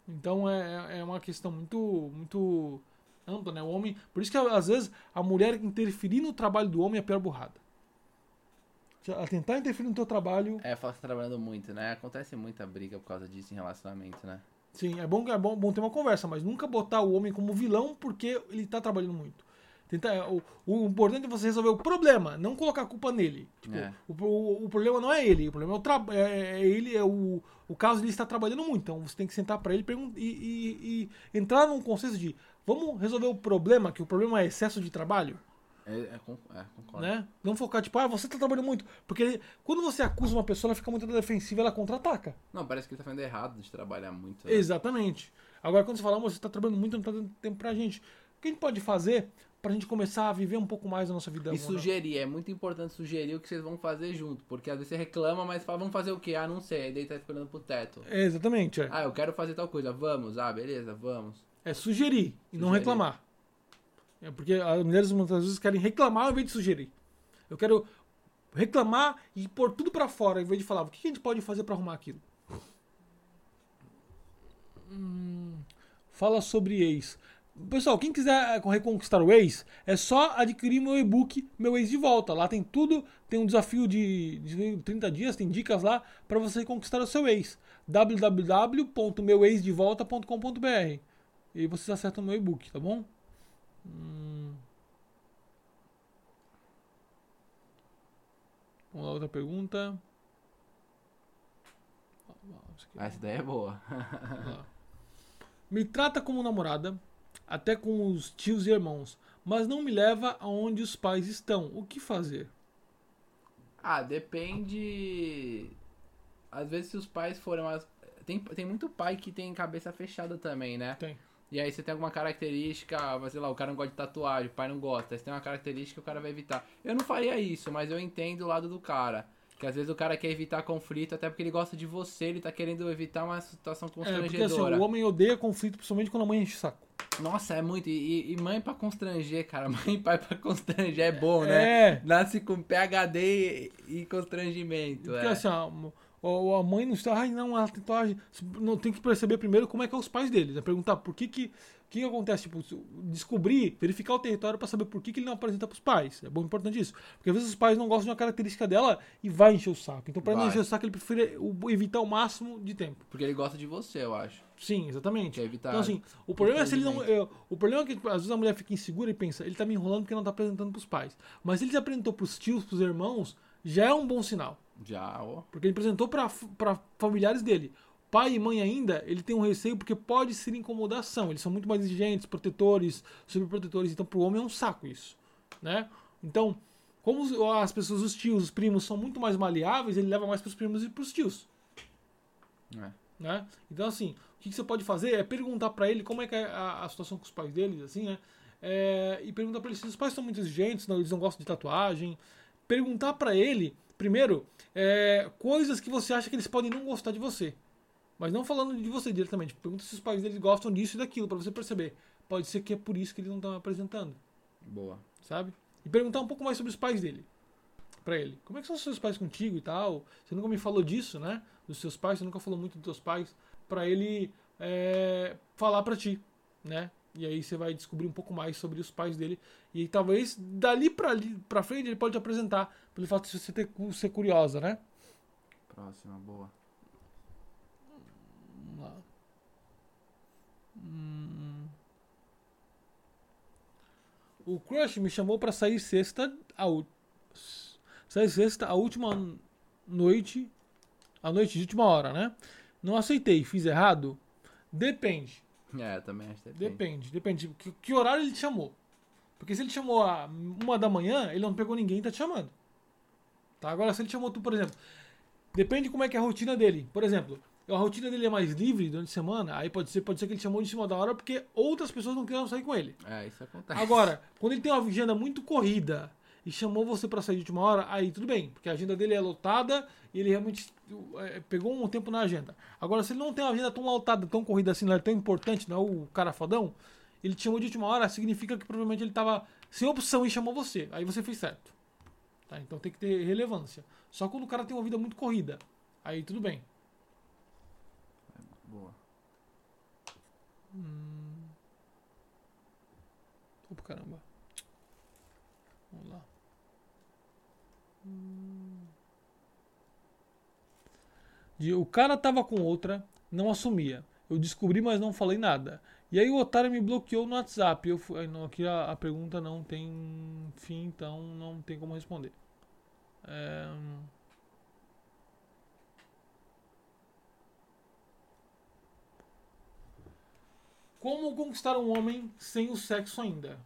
Então é, é uma questão muito, muito ampla, né? O homem. Por isso que às vezes a mulher interferir no trabalho do homem é a pior burrada. Ela tentar interferir no teu trabalho. É, fala que tá trabalhando muito, né? Acontece muita briga por causa disso em relacionamento, né? Sim, é bom, é bom, bom ter uma conversa, mas nunca botar o homem como vilão porque ele tá trabalhando muito. Tentar, o, o importante é você resolver o problema, não colocar a culpa nele. Tipo, É. o, o, o problema não é ele, o problema é, o tra- é, é ele, é o, o caso de ele estar trabalhando muito. Então você tem que sentar pra ele e, e- e entrar num consenso de vamos resolver o problema, que o problema é excesso de trabalho, É, é, é, concordo. né? Não focar tipo, ah, você tá trabalhando muito. Porque quando você acusa uma pessoa, ela fica muito defensiva, ela contra-ataca. Não, parece que ele tá fazendo errado de trabalhar muito. né? Exatamente. Agora, quando você fala, "Amor, você está trabalhando muito, não está dando tempo pra gente. O que a gente pode fazer pra gente começar a viver um pouco mais a nossa vida? E sugerir, é muito importante sugerir o que vocês vão fazer junto. Porque às vezes você reclama, mas fala, vamos fazer o quê? Ah, não sei. Aí daí tá esperando pro teto. É, exatamente. É. Ah, eu quero fazer tal coisa. Vamos. Ah, beleza, vamos. É sugerir e não reclamar. É porque as mulheres muitas vezes querem reclamar ao invés de sugerir. Eu quero reclamar e pôr tudo pra fora, ao invés de falar o que a gente pode fazer pra arrumar aquilo. Hum, fala sobre ex. Pessoal, quem quiser reconquistar o ex, é só adquirir meu e-book Meu Ex de Volta. Lá tem tudo, tem um desafio de, de 30 dias, tem dicas lá pra você conquistar o seu ex. www.meuexdevolta.com.br E vocês acertam o meu e-book, tá bom? Hum. Vamos lá, outra pergunta. Ah, essa daí é boa. me trata como namorada, até com os tios e irmãos, mas não me leva aonde os pais estão. O que fazer? Ah, depende. Às vezes, se os pais forem. Tem, tem muito pai que tem cabeça fechada também, né? Tem. E aí você tem alguma característica, sei lá, o cara não gosta de tatuagem, o pai não gosta. Aí você tem uma característica que o cara vai evitar. Eu não faria isso, mas eu entendo o lado do cara. Que às vezes o cara quer evitar conflito, até porque ele gosta de você, ele tá querendo evitar uma situação constrangedora. É, porque assim, o homem odeia conflito, principalmente quando a mãe enche o saco. Nossa, é muito. E, e mãe pra constranger, cara. Mãe e pai pra constranger é bom, né? É. Nasce com PHD e, constrangimento. Porque é. assim, a, a mãe não está. Ai, não, a tatuagem. Não tem que perceber primeiro como é que é os pais deles. É perguntar por que que o que, acontece? Tipo, descobrir, verificar o território para saber por que, que ele não apresenta para os pais. É bom importante isso. Porque às vezes os pais não gostam de uma característica dela e vai encher o saco. Então, para não encher o saco, ele prefere evitar o máximo de tempo. Porque ele gosta de você, eu acho. Sim, exatamente. evitar então, assim, o problema é se ele não. É, o problema é que às vezes a mulher fica insegura e pensa, ele tá me enrolando porque não tá apresentando pros pais. Mas se ele já apresentou pros tios, pros irmãos, já é um bom sinal. Já, ó. Porque ele apresentou para familiares dele pai e mãe ainda, ele tem um receio porque pode ser incomodação. Eles são muito mais exigentes, protetores, sobreprotetores. Então, para o homem é um saco isso, né? Então, como as pessoas, os tios, os primos são muito mais maleáveis, ele leva mais para os primos e para os tios. É. Né? Então, assim, o que, você pode fazer é perguntar para ele como é que é a, a, situação com os pais deles, assim, né? É, e perguntar para ele se os pais são muito exigentes, não, eles não gostam de tatuagem. Perguntar para ele, primeiro, é, coisas que você acha que eles podem não gostar de você. Mas não falando de você diretamente. Pergunta se os pais deles gostam disso e daquilo, para você perceber. Pode ser que é por isso que eles não estão apresentando. Boa. Sabe? E perguntar um pouco mais sobre os pais dele. Pra ele. Como é que são os seus pais contigo e tal? Você nunca me falou disso, né? Dos seus pais, você nunca falou muito dos seus pais. Pra ele é, falar pra ti, né? E aí você vai descobrir um pouco mais sobre os pais dele. E talvez dali pra, ali, pra frente ele pode te apresentar. Pelo fato de você ter, ser curiosa, né? Próxima, boa. Hum. O Crush me chamou para sair sexta a sair sexta a última noite, a noite de última hora, né? Não aceitei, fiz errado? Depende. É, também acho que depende. Depende, depende. Que, que horário ele te chamou? Porque se ele chamou a uma da manhã, ele não pegou ninguém e tá te chamando. Tá? Agora, se ele chamou tu, por exemplo, depende como é que é a rotina dele. Por exemplo, a rotina dele é mais livre durante a semana, aí pode ser, pode ser que ele chamou de cima da hora porque outras pessoas não queriam sair com ele. É, isso acontece. Agora, quando ele tem uma agenda muito corrida e chamou você para sair de última hora, aí tudo bem, porque a agenda dele é lotada e ele realmente é, pegou um tempo na agenda. Agora, se ele não tem uma agenda tão lotada, tão corrida assim, não é tão importante, não é o cara fodão, ele te chamou de última hora, significa que provavelmente ele estava sem opção e chamou você. Aí você fez certo. Tá? Então tem que ter relevância. Só quando o cara tem uma vida muito corrida, aí tudo bem. Boa. Hum. Opa, caramba. Vamos lá. Hum. O cara tava com outra, não assumia. Eu descobri, mas não falei nada. E aí o otário me bloqueou no WhatsApp. Eu fui, não, aqui a, a pergunta não tem fim, então não tem como responder. É... Como conquistar um homem sem o sexo ainda?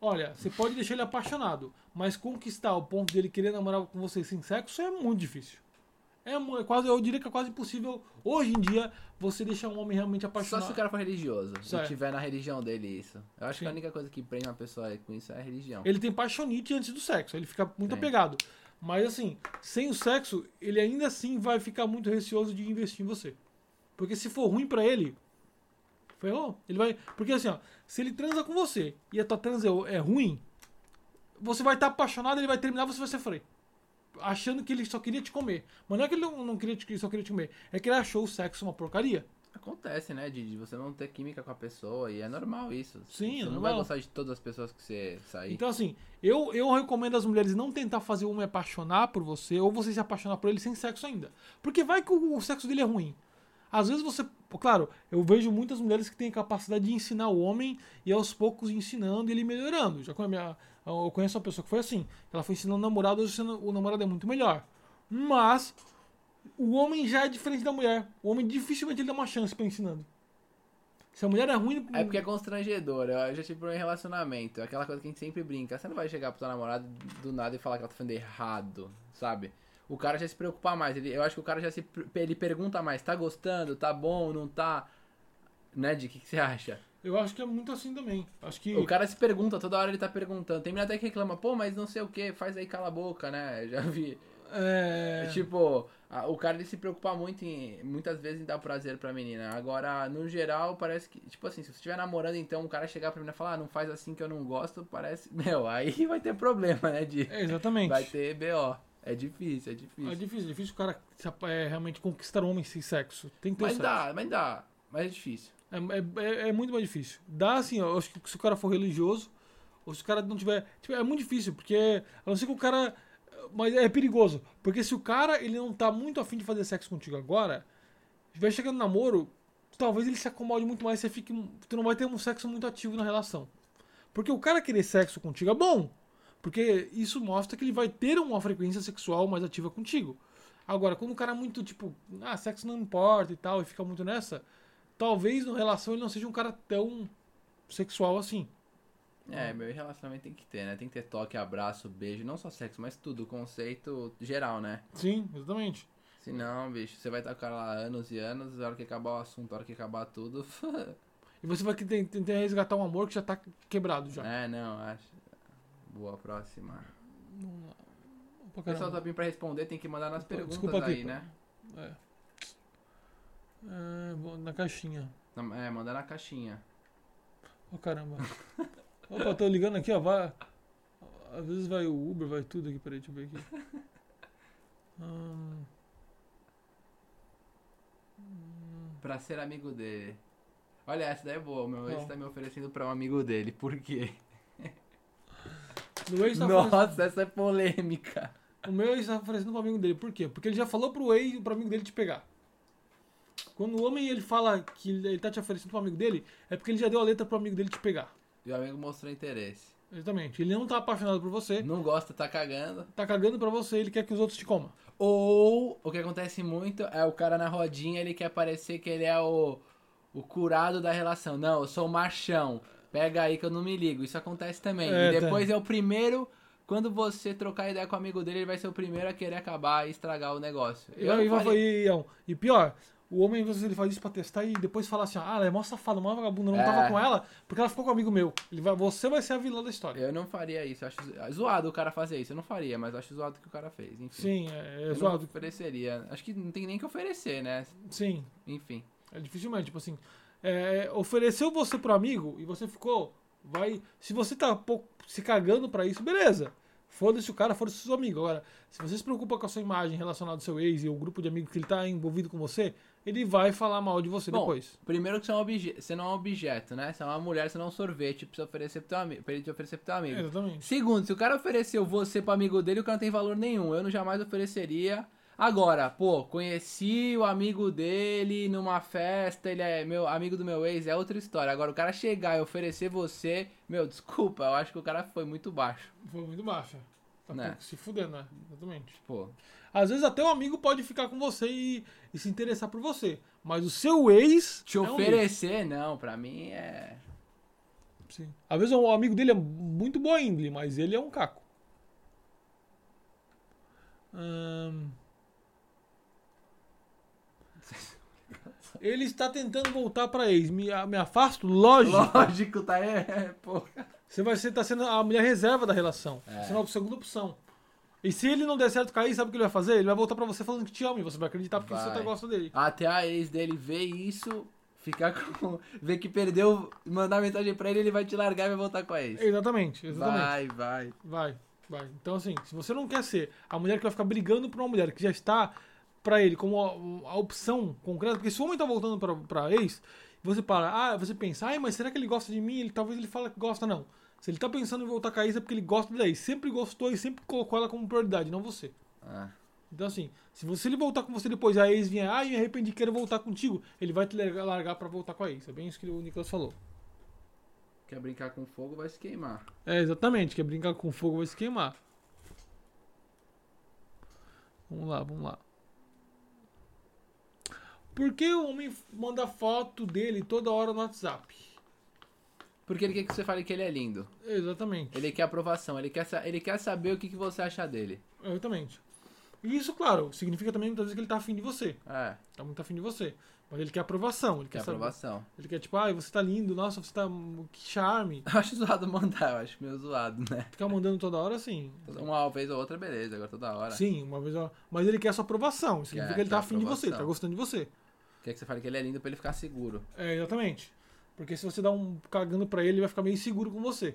Olha, você pode deixar ele apaixonado, mas conquistar o ponto dele querer namorar com você sem sexo é muito difícil. É, é quase, eu diria que é quase impossível hoje em dia você deixar um homem realmente apaixonado. Só se o cara for religioso, se tiver na religião dele isso. Eu acho Sim. que a única coisa que prende uma pessoa com isso é a religião. Ele tem paixonite antes do sexo, ele fica muito Sim. apegado. Mas assim, sem o sexo, ele ainda assim vai ficar muito receoso de investir em você. Porque se for ruim para ele, Ferrou. Ele vai. Porque assim, ó, se ele transa com você e a tua transa é ruim, você vai estar tá apaixonado, ele vai terminar, você vai sofrer. Achando que ele só queria te comer. Mas não é que ele não queria te, só queria te comer, é que ele achou o sexo uma porcaria. Acontece, né, de, você não ter química com a pessoa, e é normal isso. Sim, você é não vai gostar de todas as pessoas que você sair. Então, assim, eu, eu recomendo às mulheres não tentar fazer o homem apaixonar por você, ou você se apaixonar por ele sem sexo ainda. Porque vai que o, o sexo dele é ruim. Às vezes você. Claro, eu vejo muitas mulheres que têm capacidade de ensinar o homem e aos poucos ensinando e ele melhorando. Já com minha, eu conheço uma pessoa que foi assim. Ela foi ensinando o namorado, hoje o namorado é muito melhor. Mas o homem já é diferente da mulher. O homem dificilmente ele dá uma chance pra ensinando. Se a mulher é ruim. É porque é constrangedor. Eu já tive um relacionamento. É aquela coisa que a gente sempre brinca. Você não vai chegar pro seu namorado do nada e falar que ela tá fazendo errado, sabe? O cara já se preocupa mais. Ele, eu acho que o cara já se. Ele pergunta mais: tá gostando? Tá bom? Não tá? Né, de o que, que você acha? Eu acho que é muito assim também. Acho que. O cara se pergunta, toda hora ele tá perguntando. Tem menina até que reclama, pô, mas não sei o que, faz aí cala a boca, né? Já vi. É. Tipo, a- o cara ele se preocupa muito em. Muitas vezes em dar prazer pra menina. Agora, no geral, parece que. Tipo assim, se você estiver namorando, então o cara chegar pra menina e falar, ah, não faz assim que eu não gosto, parece. Meu, aí vai ter problema, né? De... É, exatamente. Vai ter BO. É difícil, é difícil. É difícil, é difícil o cara é, realmente conquistar um homem sem sexo. Tem que ter Mas sexo. dá, mas dá. Mas é difícil. É, é- é- é muito mais difícil. Dá assim, eu acho que se o cara for religioso, ou se o cara não tiver. tipo, é muito difícil, porque a não ser que o cara. Mas é perigoso. Porque se o cara ele não tá muito afim de fazer sexo contigo agora, vai chegando no namoro, talvez ele se acomode muito mais, você fique. Tu não vai ter um sexo muito ativo na relação. Porque o cara querer sexo contigo é bom. Porque isso mostra que ele vai ter uma frequência sexual mais ativa contigo. Agora, quando o cara é muito tipo, ah, sexo não importa e tal, e fica muito nessa, talvez no relação ele não seja um cara tão sexual assim. É, meu relacionamento tem que ter, né? Tem que ter toque, abraço, beijo, não só sexo, mas tudo, conceito geral, né? Sim, exatamente. Senão, bicho, você vai estar com o cara lá anos e anos, a hora que acabar o assunto, a hora que acabar tudo. E você vai tentar resgatar um amor que já tá quebrado já. é, não, acho. Boa, próxima. Pra O pessoal tá vindo pra responder, tem que mandar nas Desculpa perguntas aqui, aí, né? É. É, na caixinha. É, mandar na caixinha. Ô caramba. Opa, tô ligando aqui, ó. Vai. Às vezes vai o Uber, vai tudo aqui. Peraí, deixa eu ver aqui. Hum, Pra ser amigo dele. Olha, essa daí é boa. Meu ex tá me oferecendo pra um amigo dele. Por quê? o ex tá oferecendo- Nossa, essa é polêmica. O meu ex tá oferecendo pro amigo dele. Por quê? Porque ele já falou pro ex, pro amigo dele te pegar. Quando o homem ele fala que ele tá te oferecendo pro amigo dele, é porque ele já deu a letra pro amigo dele te pegar. E o amigo mostrou interesse. Exatamente. Ele não tá apaixonado por você, Não gosta, tá cagando. tá cagando pra você, ele quer que os outros te comam. Ou o que acontece muito é o cara na rodinha, ele quer parecer que ele é o, o curado da relação. Não, eu sou o machão. Pega aí que eu não me ligo. Isso acontece também. É, e depois é o primeiro. Quando você trocar ideia com o amigo dele, ele vai ser o primeiro a querer acabar e estragar o negócio. Eu e, e, e pior, o homem às vezes ele faz isso pra testar e depois fala assim: ah, ela é mó safada, mó vagabunda, não É. tava com ela porque ela ficou com um amigo meu. Ele vai, você vai ser a vilã da história. Eu não faria isso. Acho zoado o cara fazer isso. Eu não faria, mas acho zoado o que o cara fez. Enfim. Sim, é, é eu não zoado. ofereceria. Acho que não tem nem que oferecer, né? Sim, Enfim. é dificilmente. Tipo assim, é, ofereceu você pro amigo e você ficou, vai. Se você tá pouco se cagando pra isso, beleza. Foda-se o cara, foda-se o seu amigo. Agora, se você se preocupa com a sua imagem relacionada ao seu ex e o grupo de amigos que ele tá envolvido com você, ele vai falar mal de você Bom, depois. Primeiro que você, é um obje- você não é um objeto, né? Você é uma mulher, você não é um sorvete pra, oferecer pro teu ami- pra ele te oferecer pro teu amigo. Exatamente. Segundo, se o cara ofereceu você pro amigo dele, o cara não tem valor nenhum. Eu não jamais ofereceria. Agora, pô, conheci o amigo dele numa festa, ele é meu amigo do meu ex, é outra história. Agora, o cara chegar e oferecer você, meu, desculpa, eu acho que o cara foi muito baixo. Foi muito baixa. Tá Né? se fudendo, né? Exatamente. Pô, Às vezes até o amigo pode ficar com você e, e se interessar por você. Mas o seu ex. te é um oferecer, não, pra mim é. Sim. Às vezes o amigo dele é muito boa índole, mas ele é um caco. Ahn. Ele está tentando voltar pra ex. Me, me afasto? Lógico. Lógico, tá? É, é, pô. Você vai ser, tá sendo a mulher reserva da relação. É. Sendo a segunda opção. E se ele não der certo cair, sabe o que ele vai fazer? Ele vai voltar pra você falando que te ama e você vai acreditar porque você Vai. tá gosta dele. Até a ex dele ver isso, ficar com. ver que perdeu, mandar mensagem pra ele, ele vai te largar e vai voltar com a ex. Exatamente, exatamente. Vai, vai. Vai, vai. Então, assim, se você não quer ser a mulher que vai ficar brigando por uma mulher que já está pra ele como a, a opção concreta, porque se o homem tá voltando pra, pra ex, você para, ah, você pensa, ai, mas será que ele gosta de mim? Ele, talvez ele fale que gosta, não. Se ele tá pensando em voltar com a ex é porque ele gosta da ex. Sempre gostou e sempre colocou ela como prioridade, não você. Ah, Então, assim, se você ele voltar com você depois e a ex vier, ai, me arrependi, quero voltar contigo, ele vai te largar, largar pra voltar com a ex. É bem isso que o Nicolas falou. quer brincar com fogo, vai se queimar. É, exatamente. Quer brincar com fogo vai se queimar. Vamos lá, vamos lá. Por que o homem manda foto dele toda hora no WhatsApp? Porque ele quer que você fale que ele é lindo. Exatamente. Ele quer aprovação, ele quer, ele quer saber o que, que você acha dele. Exatamente. E isso, claro, significa também muitas vezes que ele tá afim de você. É, Tá muito afim de você. Mas ele quer aprovação. Ele quer quer, saber. aprovação. Ele quer, tipo, ai, você tá lindo, nossa, você tá. Que charme. Eu acho zoado mandar, eu acho meio zoado, né? Ficar mandando toda hora, sim. Uma vez ou outra, beleza, agora toda hora. Sim, uma vez. ó. Mas ele quer sua aprovação. Isso significa Quer, que ele tá afim de você, ele tá aprovação. gostando de você. Quer que você fale que ele é lindo pra ele ficar seguro. É, exatamente. Porque se você dá um cagando pra ele, ele vai ficar meio inseguro com você.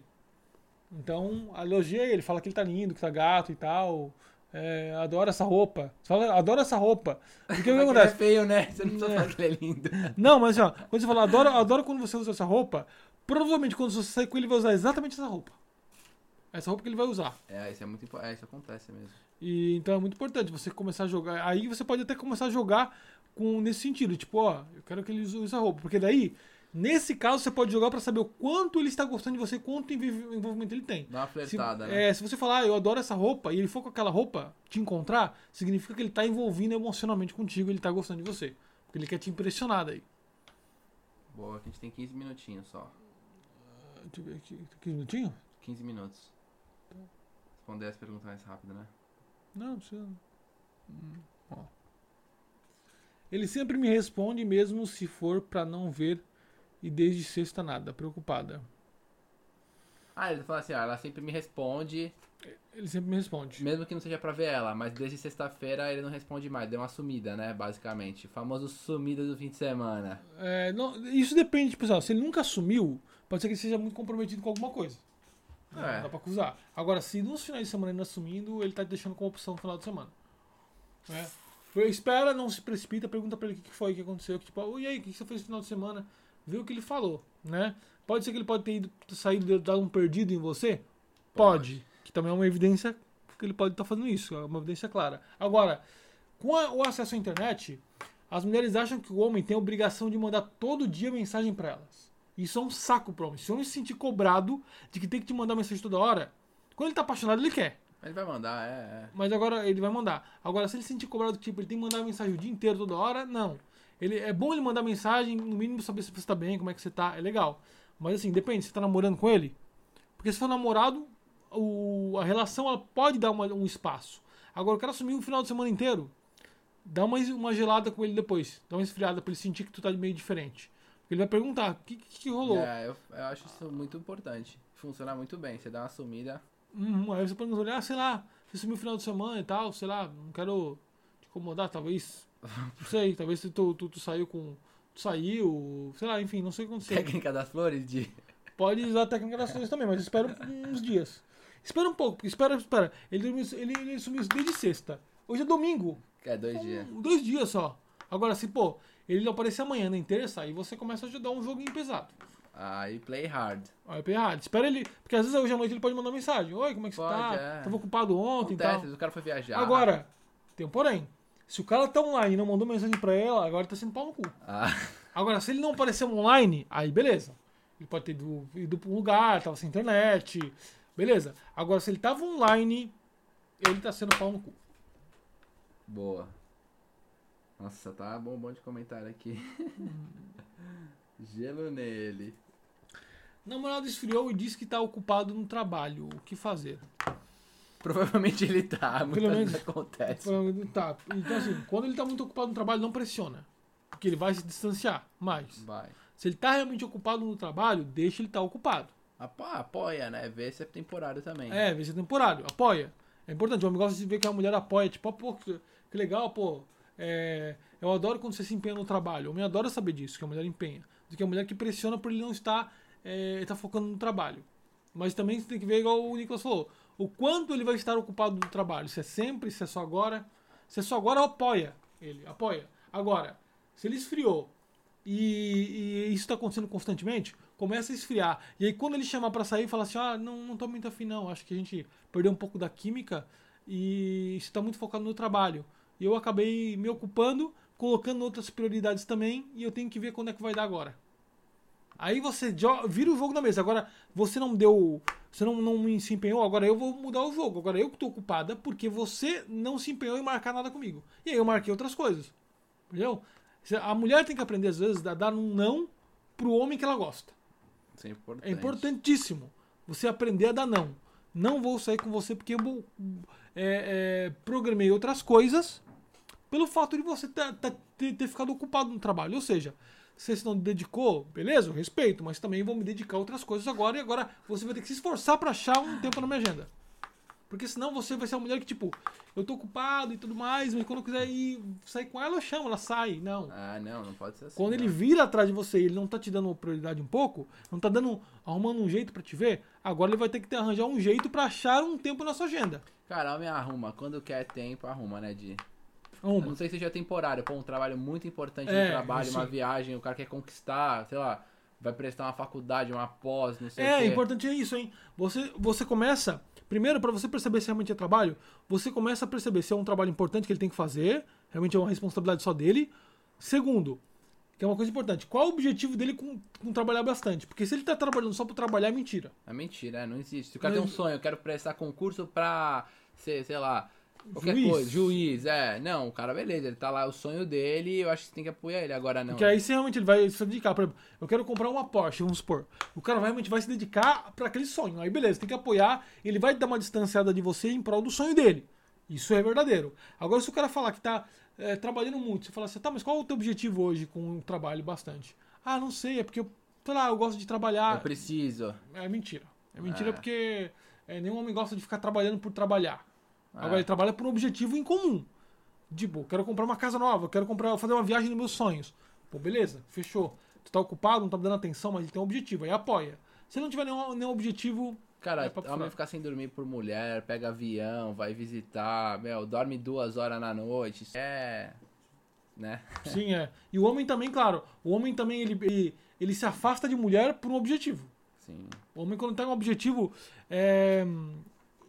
Então, elogia ele, fala que ele tá lindo, que tá gato e tal. É, adora essa roupa. Você fala, adora essa roupa. Porque o que ele é acontece? feio, né? Você não precisa É. falar que ele é lindo. Não, mas ó, quando você fala, adoro, adoro quando você usa essa roupa, provavelmente quando você sair com ele, ele vai usar exatamente essa roupa. Essa roupa que ele vai usar. É, isso é muito É, isso acontece mesmo. E então é muito importante você começar a jogar. Aí você pode até começar a jogar com nesse sentido, tipo, ó, eu quero que ele use essa roupa, porque daí nesse caso você pode jogar pra saber o quanto ele está gostando de você, quanto envolv- envolvimento ele tem. Dá uma Se, flertada, né? é, se você falar, ah, eu adoro essa roupa, e ele for com aquela roupa te encontrar, significa que ele tá envolvindo emocionalmente contigo, ele tá gostando de você. Porque ele quer te impressionar daí. Boa, a gente tem 15 minutinhos só. Deixa eu ver aqui. 15 minutinhos? 15 minutos. Responder as perguntas mais rápido, né? Não, não precisa. Hum, ó. Ele sempre me responde, mesmo se for pra não ver, e desde sexta nada, preocupada. Ah, ele fala assim, ah, ela sempre me responde, Ele sempre me responde. mesmo que não seja pra ver ela, mas desde sexta-feira ele não responde mais, deu uma sumida, né, basicamente. O famoso sumida do fim de semana. É, não, isso depende, tipo, assim, se ele nunca assumiu, pode ser que ele seja muito comprometido com alguma coisa. Não É. dá pra acusar. Agora, se nos finais de semana ele não assumindo, ele tá te deixando como opção no final de semana. É. Foi- Espera, não se precipita, pergunta pra ele o que foi, o que aconteceu, que, tipo, e aí, o que você fez no final de semana? Vê o que ele falou, né? Pode ser que ele pode ter ido, saído, dado um perdido em você? Pode. Que também é uma evidência que ele pode estar fazendo isso, é uma evidência clara. Agora, com a- o acesso à internet, as mulheres acham que o homem tem a obrigação de mandar todo dia mensagem pra elas. Isso é um saco pro homem. Se o homem se sentir cobrado de que tem que te mandar mensagem toda hora, quando ele tá apaixonado, ele quer. Ele vai mandar, é, é. Mas agora ele vai mandar. Agora, se ele se sentir cobrado, tipo, ele tem que mandar mensagem o dia inteiro, toda hora, não. Ele, é bom ele mandar mensagem, no mínimo saber se você tá bem, como é que você tá, é legal. Mas assim, depende, você tá namorando com ele? Porque se for namorado, o, a relação ela pode dar uma- um espaço. Agora, eu quero assumir o final de semana inteiro. Dá uma, uma gelada com ele depois. Dá uma esfriada pra ele sentir que tu tá meio diferente. Porque ele vai perguntar, o que, que, que rolou? É, eu, eu acho isso muito importante. Funciona muito bem. Você dá uma sumida. Uhum, aí você olhar, ah, sei lá, você sumiu o final de semana e tal, sei lá, não quero te incomodar, talvez. Não sei, talvez tu, tu, tu saiu com. Tu saiu, sei lá, enfim, não sei o que aconteceu. Técnica das flores de. Pode usar a técnica das flores também, mas espera uns dias. Espera um pouco, porque espera, espera. Ele, dormiu- ele, ele sumiu desde sexta. Hoje é domingo. É dois dias. Um- dois dias só. Agora, se, pô, ele não aparecer amanhã nem terça, aí você começa a ajudar um joguinho pesado. Aí play hard. Aí é errado. Espera ele. Porque às vezes hoje à noite ele pode mandar mensagem. Oi, como é que você Pode, tá? é. Tava ocupado ontem e tal. Acontece, o cara foi viajar. Agora, tem um porém. Se o cara tá online e não mandou mensagem pra ela, agora ele tá sendo pau no cu. Ah, Agora, se ele não apareceu online, aí beleza. Ele pode ter ido, ido pra um lugar, tava sem internet. Beleza. Agora, se ele tava online, ele tá sendo pau no cu. boa. Nossa, tá bom, bom de comentário aqui. Gelo nele. Namorado esfriou e disse que tá ocupado no trabalho. O que fazer? Provavelmente ele tá, muitas Pelo vezes menos- acontece. Tá. Então, assim, quando ele tá muito ocupado no trabalho, não pressiona. Porque ele vai se distanciar mais. Vai. Se ele tá realmente ocupado no trabalho, deixa ele estar ocupado. Apo- Apoia, né? Vê se é temporário também. É, vê se é temporário. Apoia. É importante. O homem gosta de ver que a mulher apoia. Tipo, pô, que, que legal, pô. É, eu adoro quando você se empenha no trabalho. O homem adora saber disso, que a mulher empenha. Do que a mulher que pressiona por ele não estar é, tá focando no trabalho. Mas também você tem que ver, igual o Nicolas falou, o quanto ele vai estar ocupado no trabalho. Se é sempre, se é só agora. Se é só agora, apoia ele. Apoia. Agora, se ele esfriou e, e isso está acontecendo constantemente, começa a esfriar. E aí quando ele chamar para sair, fala assim, ah, não, não tô muito afim não, acho que a gente perdeu um pouco da química e está muito focado no trabalho. E eu acabei me ocupando, colocando outras prioridades também, e eu tenho que ver quando é que vai dar agora. Aí você vira o jogo na mesa. Agora, você não deu. Você não, não se empenhou, agora eu vou mudar o jogo. Agora eu que tô ocupada porque você não se empenhou em marcar nada comigo. E aí eu marquei outras coisas. Entendeu? A mulher tem que aprender, às vezes, a dar um não pro homem que ela gosta. Isso é importante. É importantíssimo você aprender a dar não. Não vou sair com você porque eu é, é, programei outras coisas pelo fato de você ter, ter, ter, ficado ocupado no trabalho. Ou seja, você não dedicou, beleza, eu respeito, mas também vou me dedicar a outras coisas agora e agora você vai ter que se esforçar para achar um tempo na minha agenda. Porque senão você vai ser uma mulher que, tipo, eu tô ocupado e tudo mais, mas quando eu quiser ir sair com ela, eu chamo, ela sai. Não. Ah, não, não pode ser assim. Quando não. ele vira atrás de você e ele não tá te dando prioridade um pouco, não tá dando, arrumando um jeito para te ver, agora ele vai ter que ter, arranjar um jeito para achar um tempo na sua agenda. Cara, homem arruma. Quando quer tempo, arruma, né, Di? Arruma. não sei se seja é temporário, pô, um trabalho muito importante É, no trabalho, uma viagem, o cara quer conquistar, sei lá, vai prestar uma faculdade, uma pós, não sei o É, quê. importante é isso, hein? Você, você começa. Primeiro, para você perceber se realmente é trabalho, você começa a perceber se é um trabalho importante que ele tem que fazer, realmente é uma responsabilidade só dele. Segundo, que é uma coisa importante, qual o objetivo dele com, com trabalhar bastante? Porque se ele tá trabalhando só para trabalhar, é mentira. É mentira, é, não existe. Se o cara Não tem um sonho, eu quero prestar concurso pra ser, sei lá, qualquer Juiz. coisa, juiz, é. Não, o cara, beleza, ele tá lá, o sonho dele, eu acho que você tem que apoiar ele. Agora não. Porque aí se realmente ele vai se dedicar, por exemplo, eu quero comprar uma Porsche, vamos supor. O cara realmente vai se dedicar para aquele sonho. Aí beleza, tem que apoiar, ele vai dar uma distanciada de você em prol do sonho dele. Isso é verdadeiro. Agora, se o cara falar que tá é, trabalhando muito, você fala assim, tá, mas qual é o teu objetivo hoje com o trabalho bastante? Ah, não sei, é porque eu, sei lá, eu gosto de Eu trabalhar. preciso. É mentira. É mentira É. porque é, nenhum homem gosta de ficar trabalhando por trabalhar. É. Agora ele trabalha por um objetivo em comum. Tipo, quero comprar uma casa nova, quero comprar, fazer uma viagem nos meus sonhos. Pô, beleza, fechou. Tu tá ocupado, não tá dando atenção, mas ele tem um objetivo, aí apoia. Se não tiver nenhum, nenhum objetivo, Cara, É homem ficar sem dormir por mulher, pega avião, vai visitar, meu, dorme duas horas na noite. É. Né? sim, é. E o homem também, claro, o homem também, ele, ele, ele se afasta de mulher por um objetivo. Sim. O homem, quando tem um objetivo, é,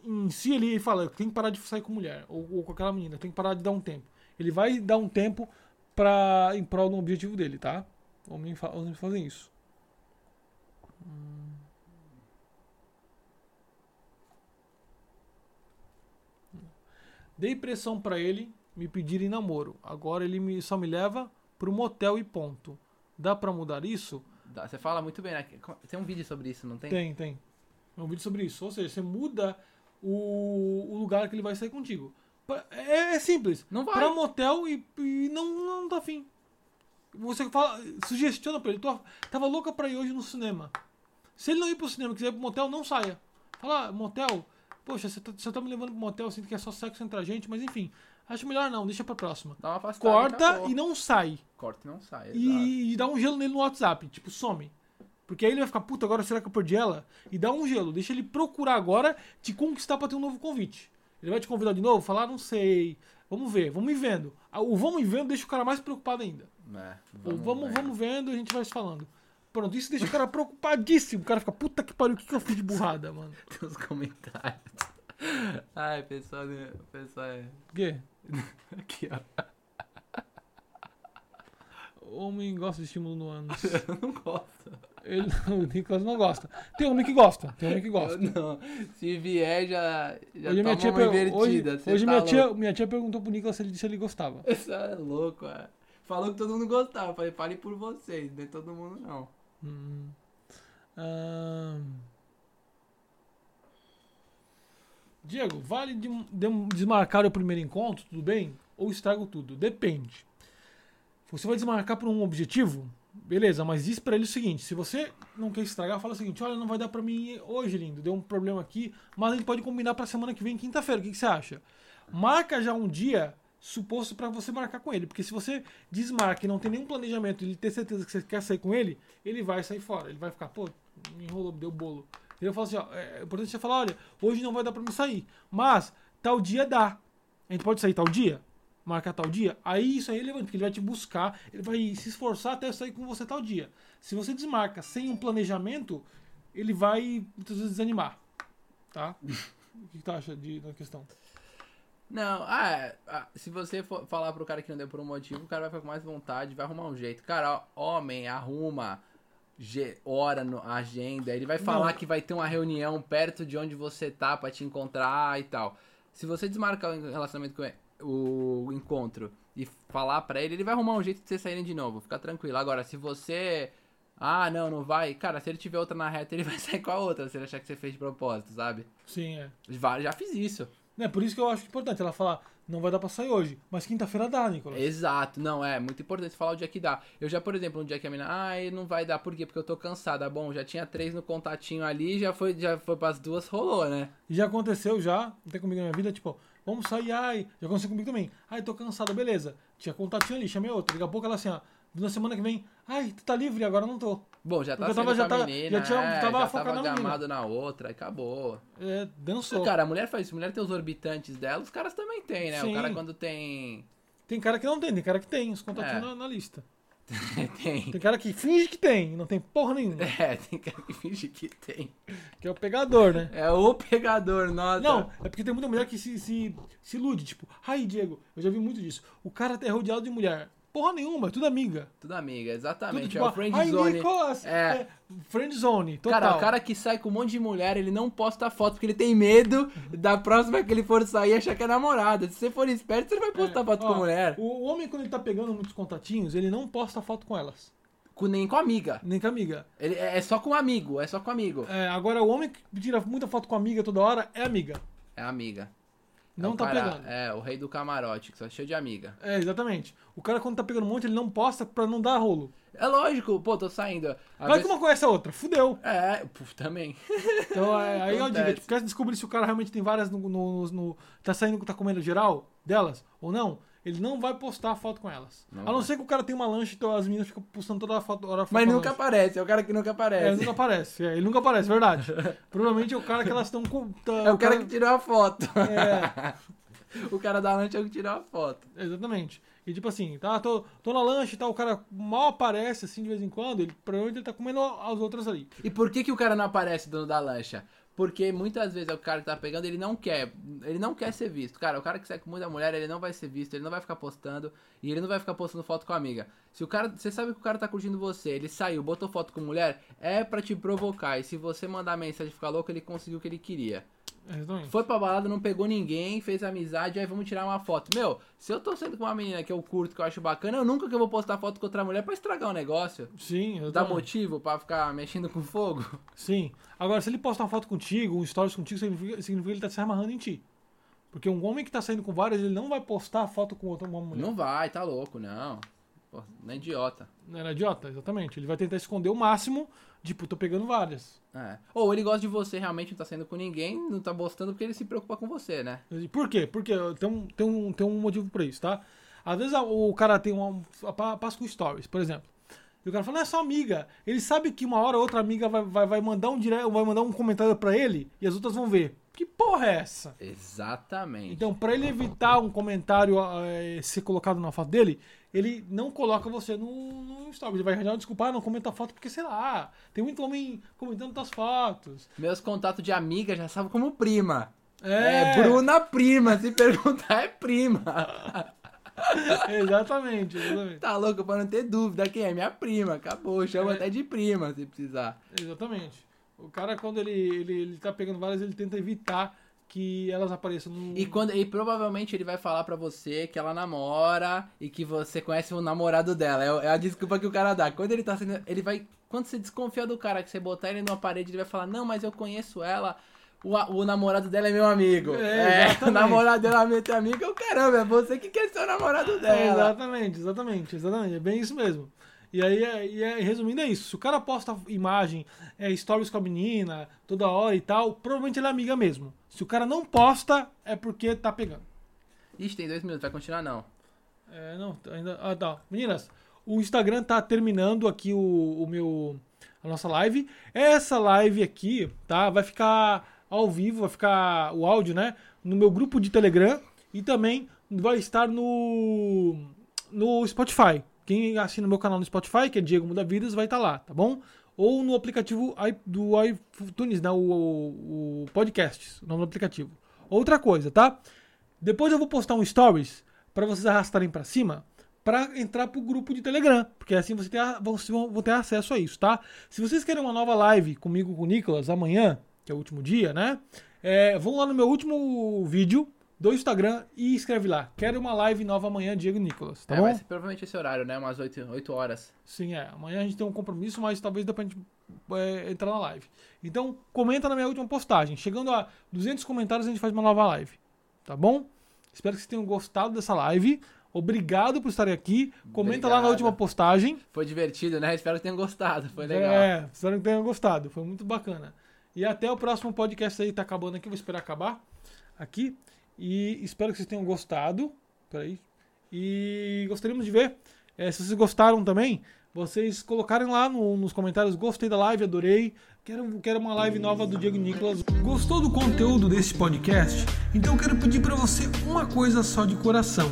em si ele fala, tem que parar de sair com mulher, ou, ou com aquela menina, tem que parar de dar um tempo. Ele vai dar um tempo pra, em prol do objetivo dele, tá? Homens fa homens fazem isso. Dei pressão pra ele me pedir em namoro. Agora ele me, só me leva pro motel e ponto. Dá pra mudar isso? Dá- Você fala muito bem, né? Tem um vídeo sobre isso, não tem? Tem, tem. É um vídeo sobre isso. Ou seja, você muda o, o lugar que ele vai sair contigo. Pa- É, é simples. Não vai. Pra motel e, e não, não tá afim. Você fala, sugestiona pra ele. Tô, tava louca pra ir hoje no cinema. Se ele não ir pro cinema e quiser ir pro motel, não saia. Fala, "Ah, motel, poxa, você tá, você tá me levando pro motel, eu sinto que é só sexo entre a gente, mas enfim. Acho melhor não, deixa pra próxima. Dá uma afastada. Corta e não sai. Corta e não sai. exato. E, e dá um gelo nele no WhatsApp, tipo, some. Porque aí ele vai ficar, puta, agora será que eu perdi ela? E dá um gelo, deixa ele procurar agora te conquistar pra ter um novo convite. Ele vai te convidar de novo? Falar, não sei. Vamos ver, vamos ir vendo. Ah, O vamos ir vendo deixa o cara mais preocupado ainda. É, O vamos, ver. vamos vendo e a gente vai se falando. Pronto, isso deixa o cara preocupadíssimo. O cara fica, puta que pariu, o que, que eu fiz de burrada, mano? Tem os comentários. Ai, pessoal, né, pessoal é. O quê? Aqui, ó. Homem gosta de estímulo no ânus. Eu não gosto. Ele, o Nicolas não gosta. Tem homem que gosta, tem homem que gosta. Eu não. Se vier, já. Já Hoje, minha tia, per- hoje, invertida. cê hoje tá minha, tia, minha tia perguntou pro Nicolas se ele, se ele gostava. Você é louco, é. Falou que todo mundo gostava. Falei, fale por vocês, não é todo mundo não. Hum. Ahn. Diego, vale de- de- desmarcar o primeiro encontro, tudo bem? Ou estrago tudo? Depende. Você vai desmarcar por um objetivo? Beleza, mas diz pra ele o seguinte: se você não quer estragar, fala o seguinte: olha, não vai dar pra mim hoje, lindo, deu um problema aqui, mas a gente pode combinar pra semana que vem, quinta-feira, o que, que você acha? Marca já um dia suposto pra você marcar com ele, porque se você desmarca e não tem nenhum planejamento, ele ter certeza que você quer sair com ele, ele vai sair fora, ele vai ficar, pô, me enrolou, me deu bolo. Ele fala assim: ó, é importante você falar: olha, hoje não vai dar pra mim sair, mas tal dia dá. A gente pode sair tal dia? Marcar tal dia? Aí isso aí é relevante, porque ele vai te buscar, ele vai se esforçar até sair com você tal dia. Se você desmarca sem um planejamento, ele vai muitas vezes desanimar. Tá? o que tu acha de, da questão? Não, ah, é, ah, se você for falar pro cara que não deu por um motivo, o cara vai ficar com mais vontade, vai arrumar um jeito. Cara, ó, homem, arruma hora no agenda, ele vai falar Não. que vai ter uma reunião perto de onde você tá pra te encontrar e tal. Se você desmarcar o relacionamento com ele, o encontro e falar pra ele, ele vai arrumar um jeito de vocês saírem de novo. Fica tranquilo. Agora, se você. Ah, não, não vai. Cara, se ele tiver outra na reta, ele vai sair com a outra, se ele achar que você fez de propósito, sabe? Sim, é. Já, já fiz isso. É por isso que eu acho importante ela falar, não vai dar pra sair hoje, mas quinta-feira dá, Nicolas. Exato, não, é muito importante falar o dia que dá. Eu já, por exemplo, um dia que a menina, ah, não vai dar, por quê? Porque eu tô cansada. Bom, já tinha três no contatinho ali, já foi, já foi pras duas, rolou, né? Já aconteceu já, não tem comigo na minha vida, tipo, vamos sair, ai, já aconteceu comigo também. Ai, tô cansada, beleza. Tinha contatinho ali, chamei outro. Daqui a pouco ela assim, ó, na semana que vem, ai, tu tá livre, agora não tô. Bom, já tá Porque eu tava- já tá- menina, já tinha- é, tava já focado tava na menina. na outra, acabou. É, dançou. Cara, a mulher faz isso, a mulher tem os orbitantes dela, os caras também tem, né? Sim. O cara quando tem... Tem cara que não tem, tem cara que tem os contatinhos É. na, na lista. tem. Tem cara que finge que tem, não tem porra nenhuma. É, tem cara que finge que tem. Que é o pegador, né? É o pegador, nossa. Não, é porque tem muita mulher que se, se, se ilude, tipo, ai, Diego, eu já vi muito disso. O cara é rodeado de mulher. Porra nenhuma, é tudo amiga. Tudo amiga, Tudo, exatamente. tipo, é o friend ai, zone. Nicolas, É. é. Friend zone, total. Cara, o cara que sai com um monte de mulher, ele não posta foto porque ele tem medo da próxima que ele for sair achar que é namorada. Se você for esperto, você não vai postar É, foto ó, com mulher. O homem, quando ele tá pegando muitos contatinhos, ele não posta foto com elas. Com, nem com amiga. Nem com amiga. Ele, é é só com amigo, é só com amigo. É, agora, o homem que tira muita foto com amiga toda hora é amiga. É amiga. É Não o tá cara- pegando. É, o rei do camarote, que só cheio de amiga. É, exatamente. O cara, quando tá pegando um monte, ele não posta pra não dar rolo. É lógico, pô, tô saindo. Às Vai vezes- que uma conhece a outra, fudeu. É, puf, também. Então, é, aí eu digo, Acontece. tu quer descobrir se o cara realmente tem várias no, no, no- Tá saindo, tá comendo geral delas ou não? Ele não vai postar foto com elas. Não a não vai. ser que o cara tenha uma lancha, então as meninas ficam postando toda a foto. Hora a foto Mas nunca aparece, é o cara que nunca É, aparece. ele nunca aparece. É, ele nunca aparece, verdade. Provavelmente é o cara que elas estão com. tá- É o cara que tirou a foto. É, o cara da lancha é o que tirou a foto. exatamente. E tipo assim, tá, tô, tô na lancha e tal, o cara mal aparece assim de vez em quando, ele provavelmente ele tá comendo as outras ali. E por que, que o cara não aparece, dono da lancha? Porque muitas vezes é o cara que tá pegando, ele não quer, ele não quer ser visto. Cara, o cara que sai com muita mulher, ele não vai ser visto, ele não vai ficar postando e ele não vai ficar postando foto com a amiga. Se o cara, você sabe que o cara tá curtindo você, ele saiu, botou foto com mulher, é pra te provocar. E se você mandar mensagem ficar louco, ele conseguiu o que ele queria. Exatamente. Foi pra balada, não pegou ninguém, fez amizade, aí vamos tirar uma foto. Meu, se eu tô sendo com uma menina que eu curto, que eu acho bacana, eu nunca que eu vou postar foto com outra mulher pra estragar o negócio. Sim, Dá exatamente. motivo pra ficar mexendo com fogo? Sim. Agora, se ele postar uma foto contigo, um stories contigo, significa, significa que ele tá se amarrando em ti. Porque um homem que tá saindo com várias, ele não vai postar foto com outra mulher. Não vai, tá louco, não. Pô, não é idiota. Não era idiota, exatamente. Ele vai tentar esconder o máximo, tipo, tô pegando várias. É. Ou ele gosta de você, realmente não tá saindo com ninguém, não tá postando porque ele se preocupa com você, né? E Por quê? Porque tem um, tem um, tem um motivo pra isso, tá? Às vezes o cara tem uma. pa- Passa com stories, por exemplo. E o cara fala, não é só amiga. Ele sabe que uma hora outra amiga vai, vai, vai mandar um direct, vai mandar um comentário pra ele e as outras vão ver. Que porra é essa? Exatamente. Então, pra ele evitar um comentário eh, ser colocado na foto dele, ele não coloca você no, no story. Ele vai arranjar desculpa, ah, não comenta a foto porque, sei lá, tem muito homem comentando tuas fotos. Meus contatos de amiga já sabem como prima. É, É, Bruna prima, se perguntar é prima. Exatamente, exatamente. tá louco pra não ter dúvida quem é minha prima, acabou, chama É. até de prima se precisar. Exatamente. O cara, quando ele, ele, ele tá pegando várias, ele tenta evitar que elas apareçam no. E, quando, e provavelmente ele vai falar pra você que ela namora e que você conhece o namorado dela. É, é a desculpa que o cara dá. Quando ele tá sendo. Ele vai. Quando você desconfia do cara, que você botar ele numa parede, ele vai falar, não, mas eu conheço ela. O, o namorado dela é meu amigo. É, É, o namorado dela é teu amigo. Eu, caramba, é você que quer ser o namorado É, dela. exatamente, exatamente, exatamente. É bem isso mesmo. E aí, é, e é- resumindo, é isso. Se o cara posta imagem, é, stories com a menina, toda hora e tal, provavelmente ele é amiga mesmo. Se o cara não posta, é porque tá pegando. Ixi, tem dois minutos, vai continuar não. É, não, ainda. Ah, tá. Meninas, o Instagram tá terminando aqui o, o meu. A nossa live. Essa live aqui, tá? Vai ficar ao vivo, vai ficar o áudio, né? No meu grupo de Telegram e também vai estar no. No Spotify. Quem assina o meu canal no Spotify, que é Diego Muda Vidas, vai estar lá, tá bom? Ou no aplicativo do iTunes, né? O, o, o Podcasts, o nome do aplicativo. Outra coisa, tá? Depois eu vou postar um stories para vocês arrastarem para cima para entrar pro grupo de Telegram, porque assim você vocês vão, vão ter acesso a isso, tá? Se vocês querem uma nova live comigo com o Nicolas amanhã, que é o último dia, né? É, vão lá no meu último vídeo do Instagram e escreve lá. Quero uma live nova amanhã, Diego Nicolas. Tá é, bom? vai ser provavelmente esse horário, né? Umas 8, 8 horas. Sim, é. Amanhã a gente tem um compromisso, mas talvez dê pra gente é, entrar na live. Então, comenta na minha última postagem. Chegando a 200 comentários, a gente faz uma nova live. Tá bom? Espero que vocês tenham gostado dessa live. Obrigado por estarem aqui. Comenta lá na Obrigado. última postagem. Foi divertido, né? Espero que tenham gostado. Foi legal. É, espero que tenham gostado. Foi muito bacana. E até o próximo podcast aí. Tá acabando aqui. Vou esperar acabar aqui. E espero que vocês tenham gostado. Peraí. E gostaríamos de ver. eh, se vocês gostaram também, vocês colocarem lá no- nos comentários. Gostei da live, adorei. Quero, quero uma live nova do Diego Nicolas. Gostou do conteúdo desse podcast? Então quero pedir para você uma coisa só de coração.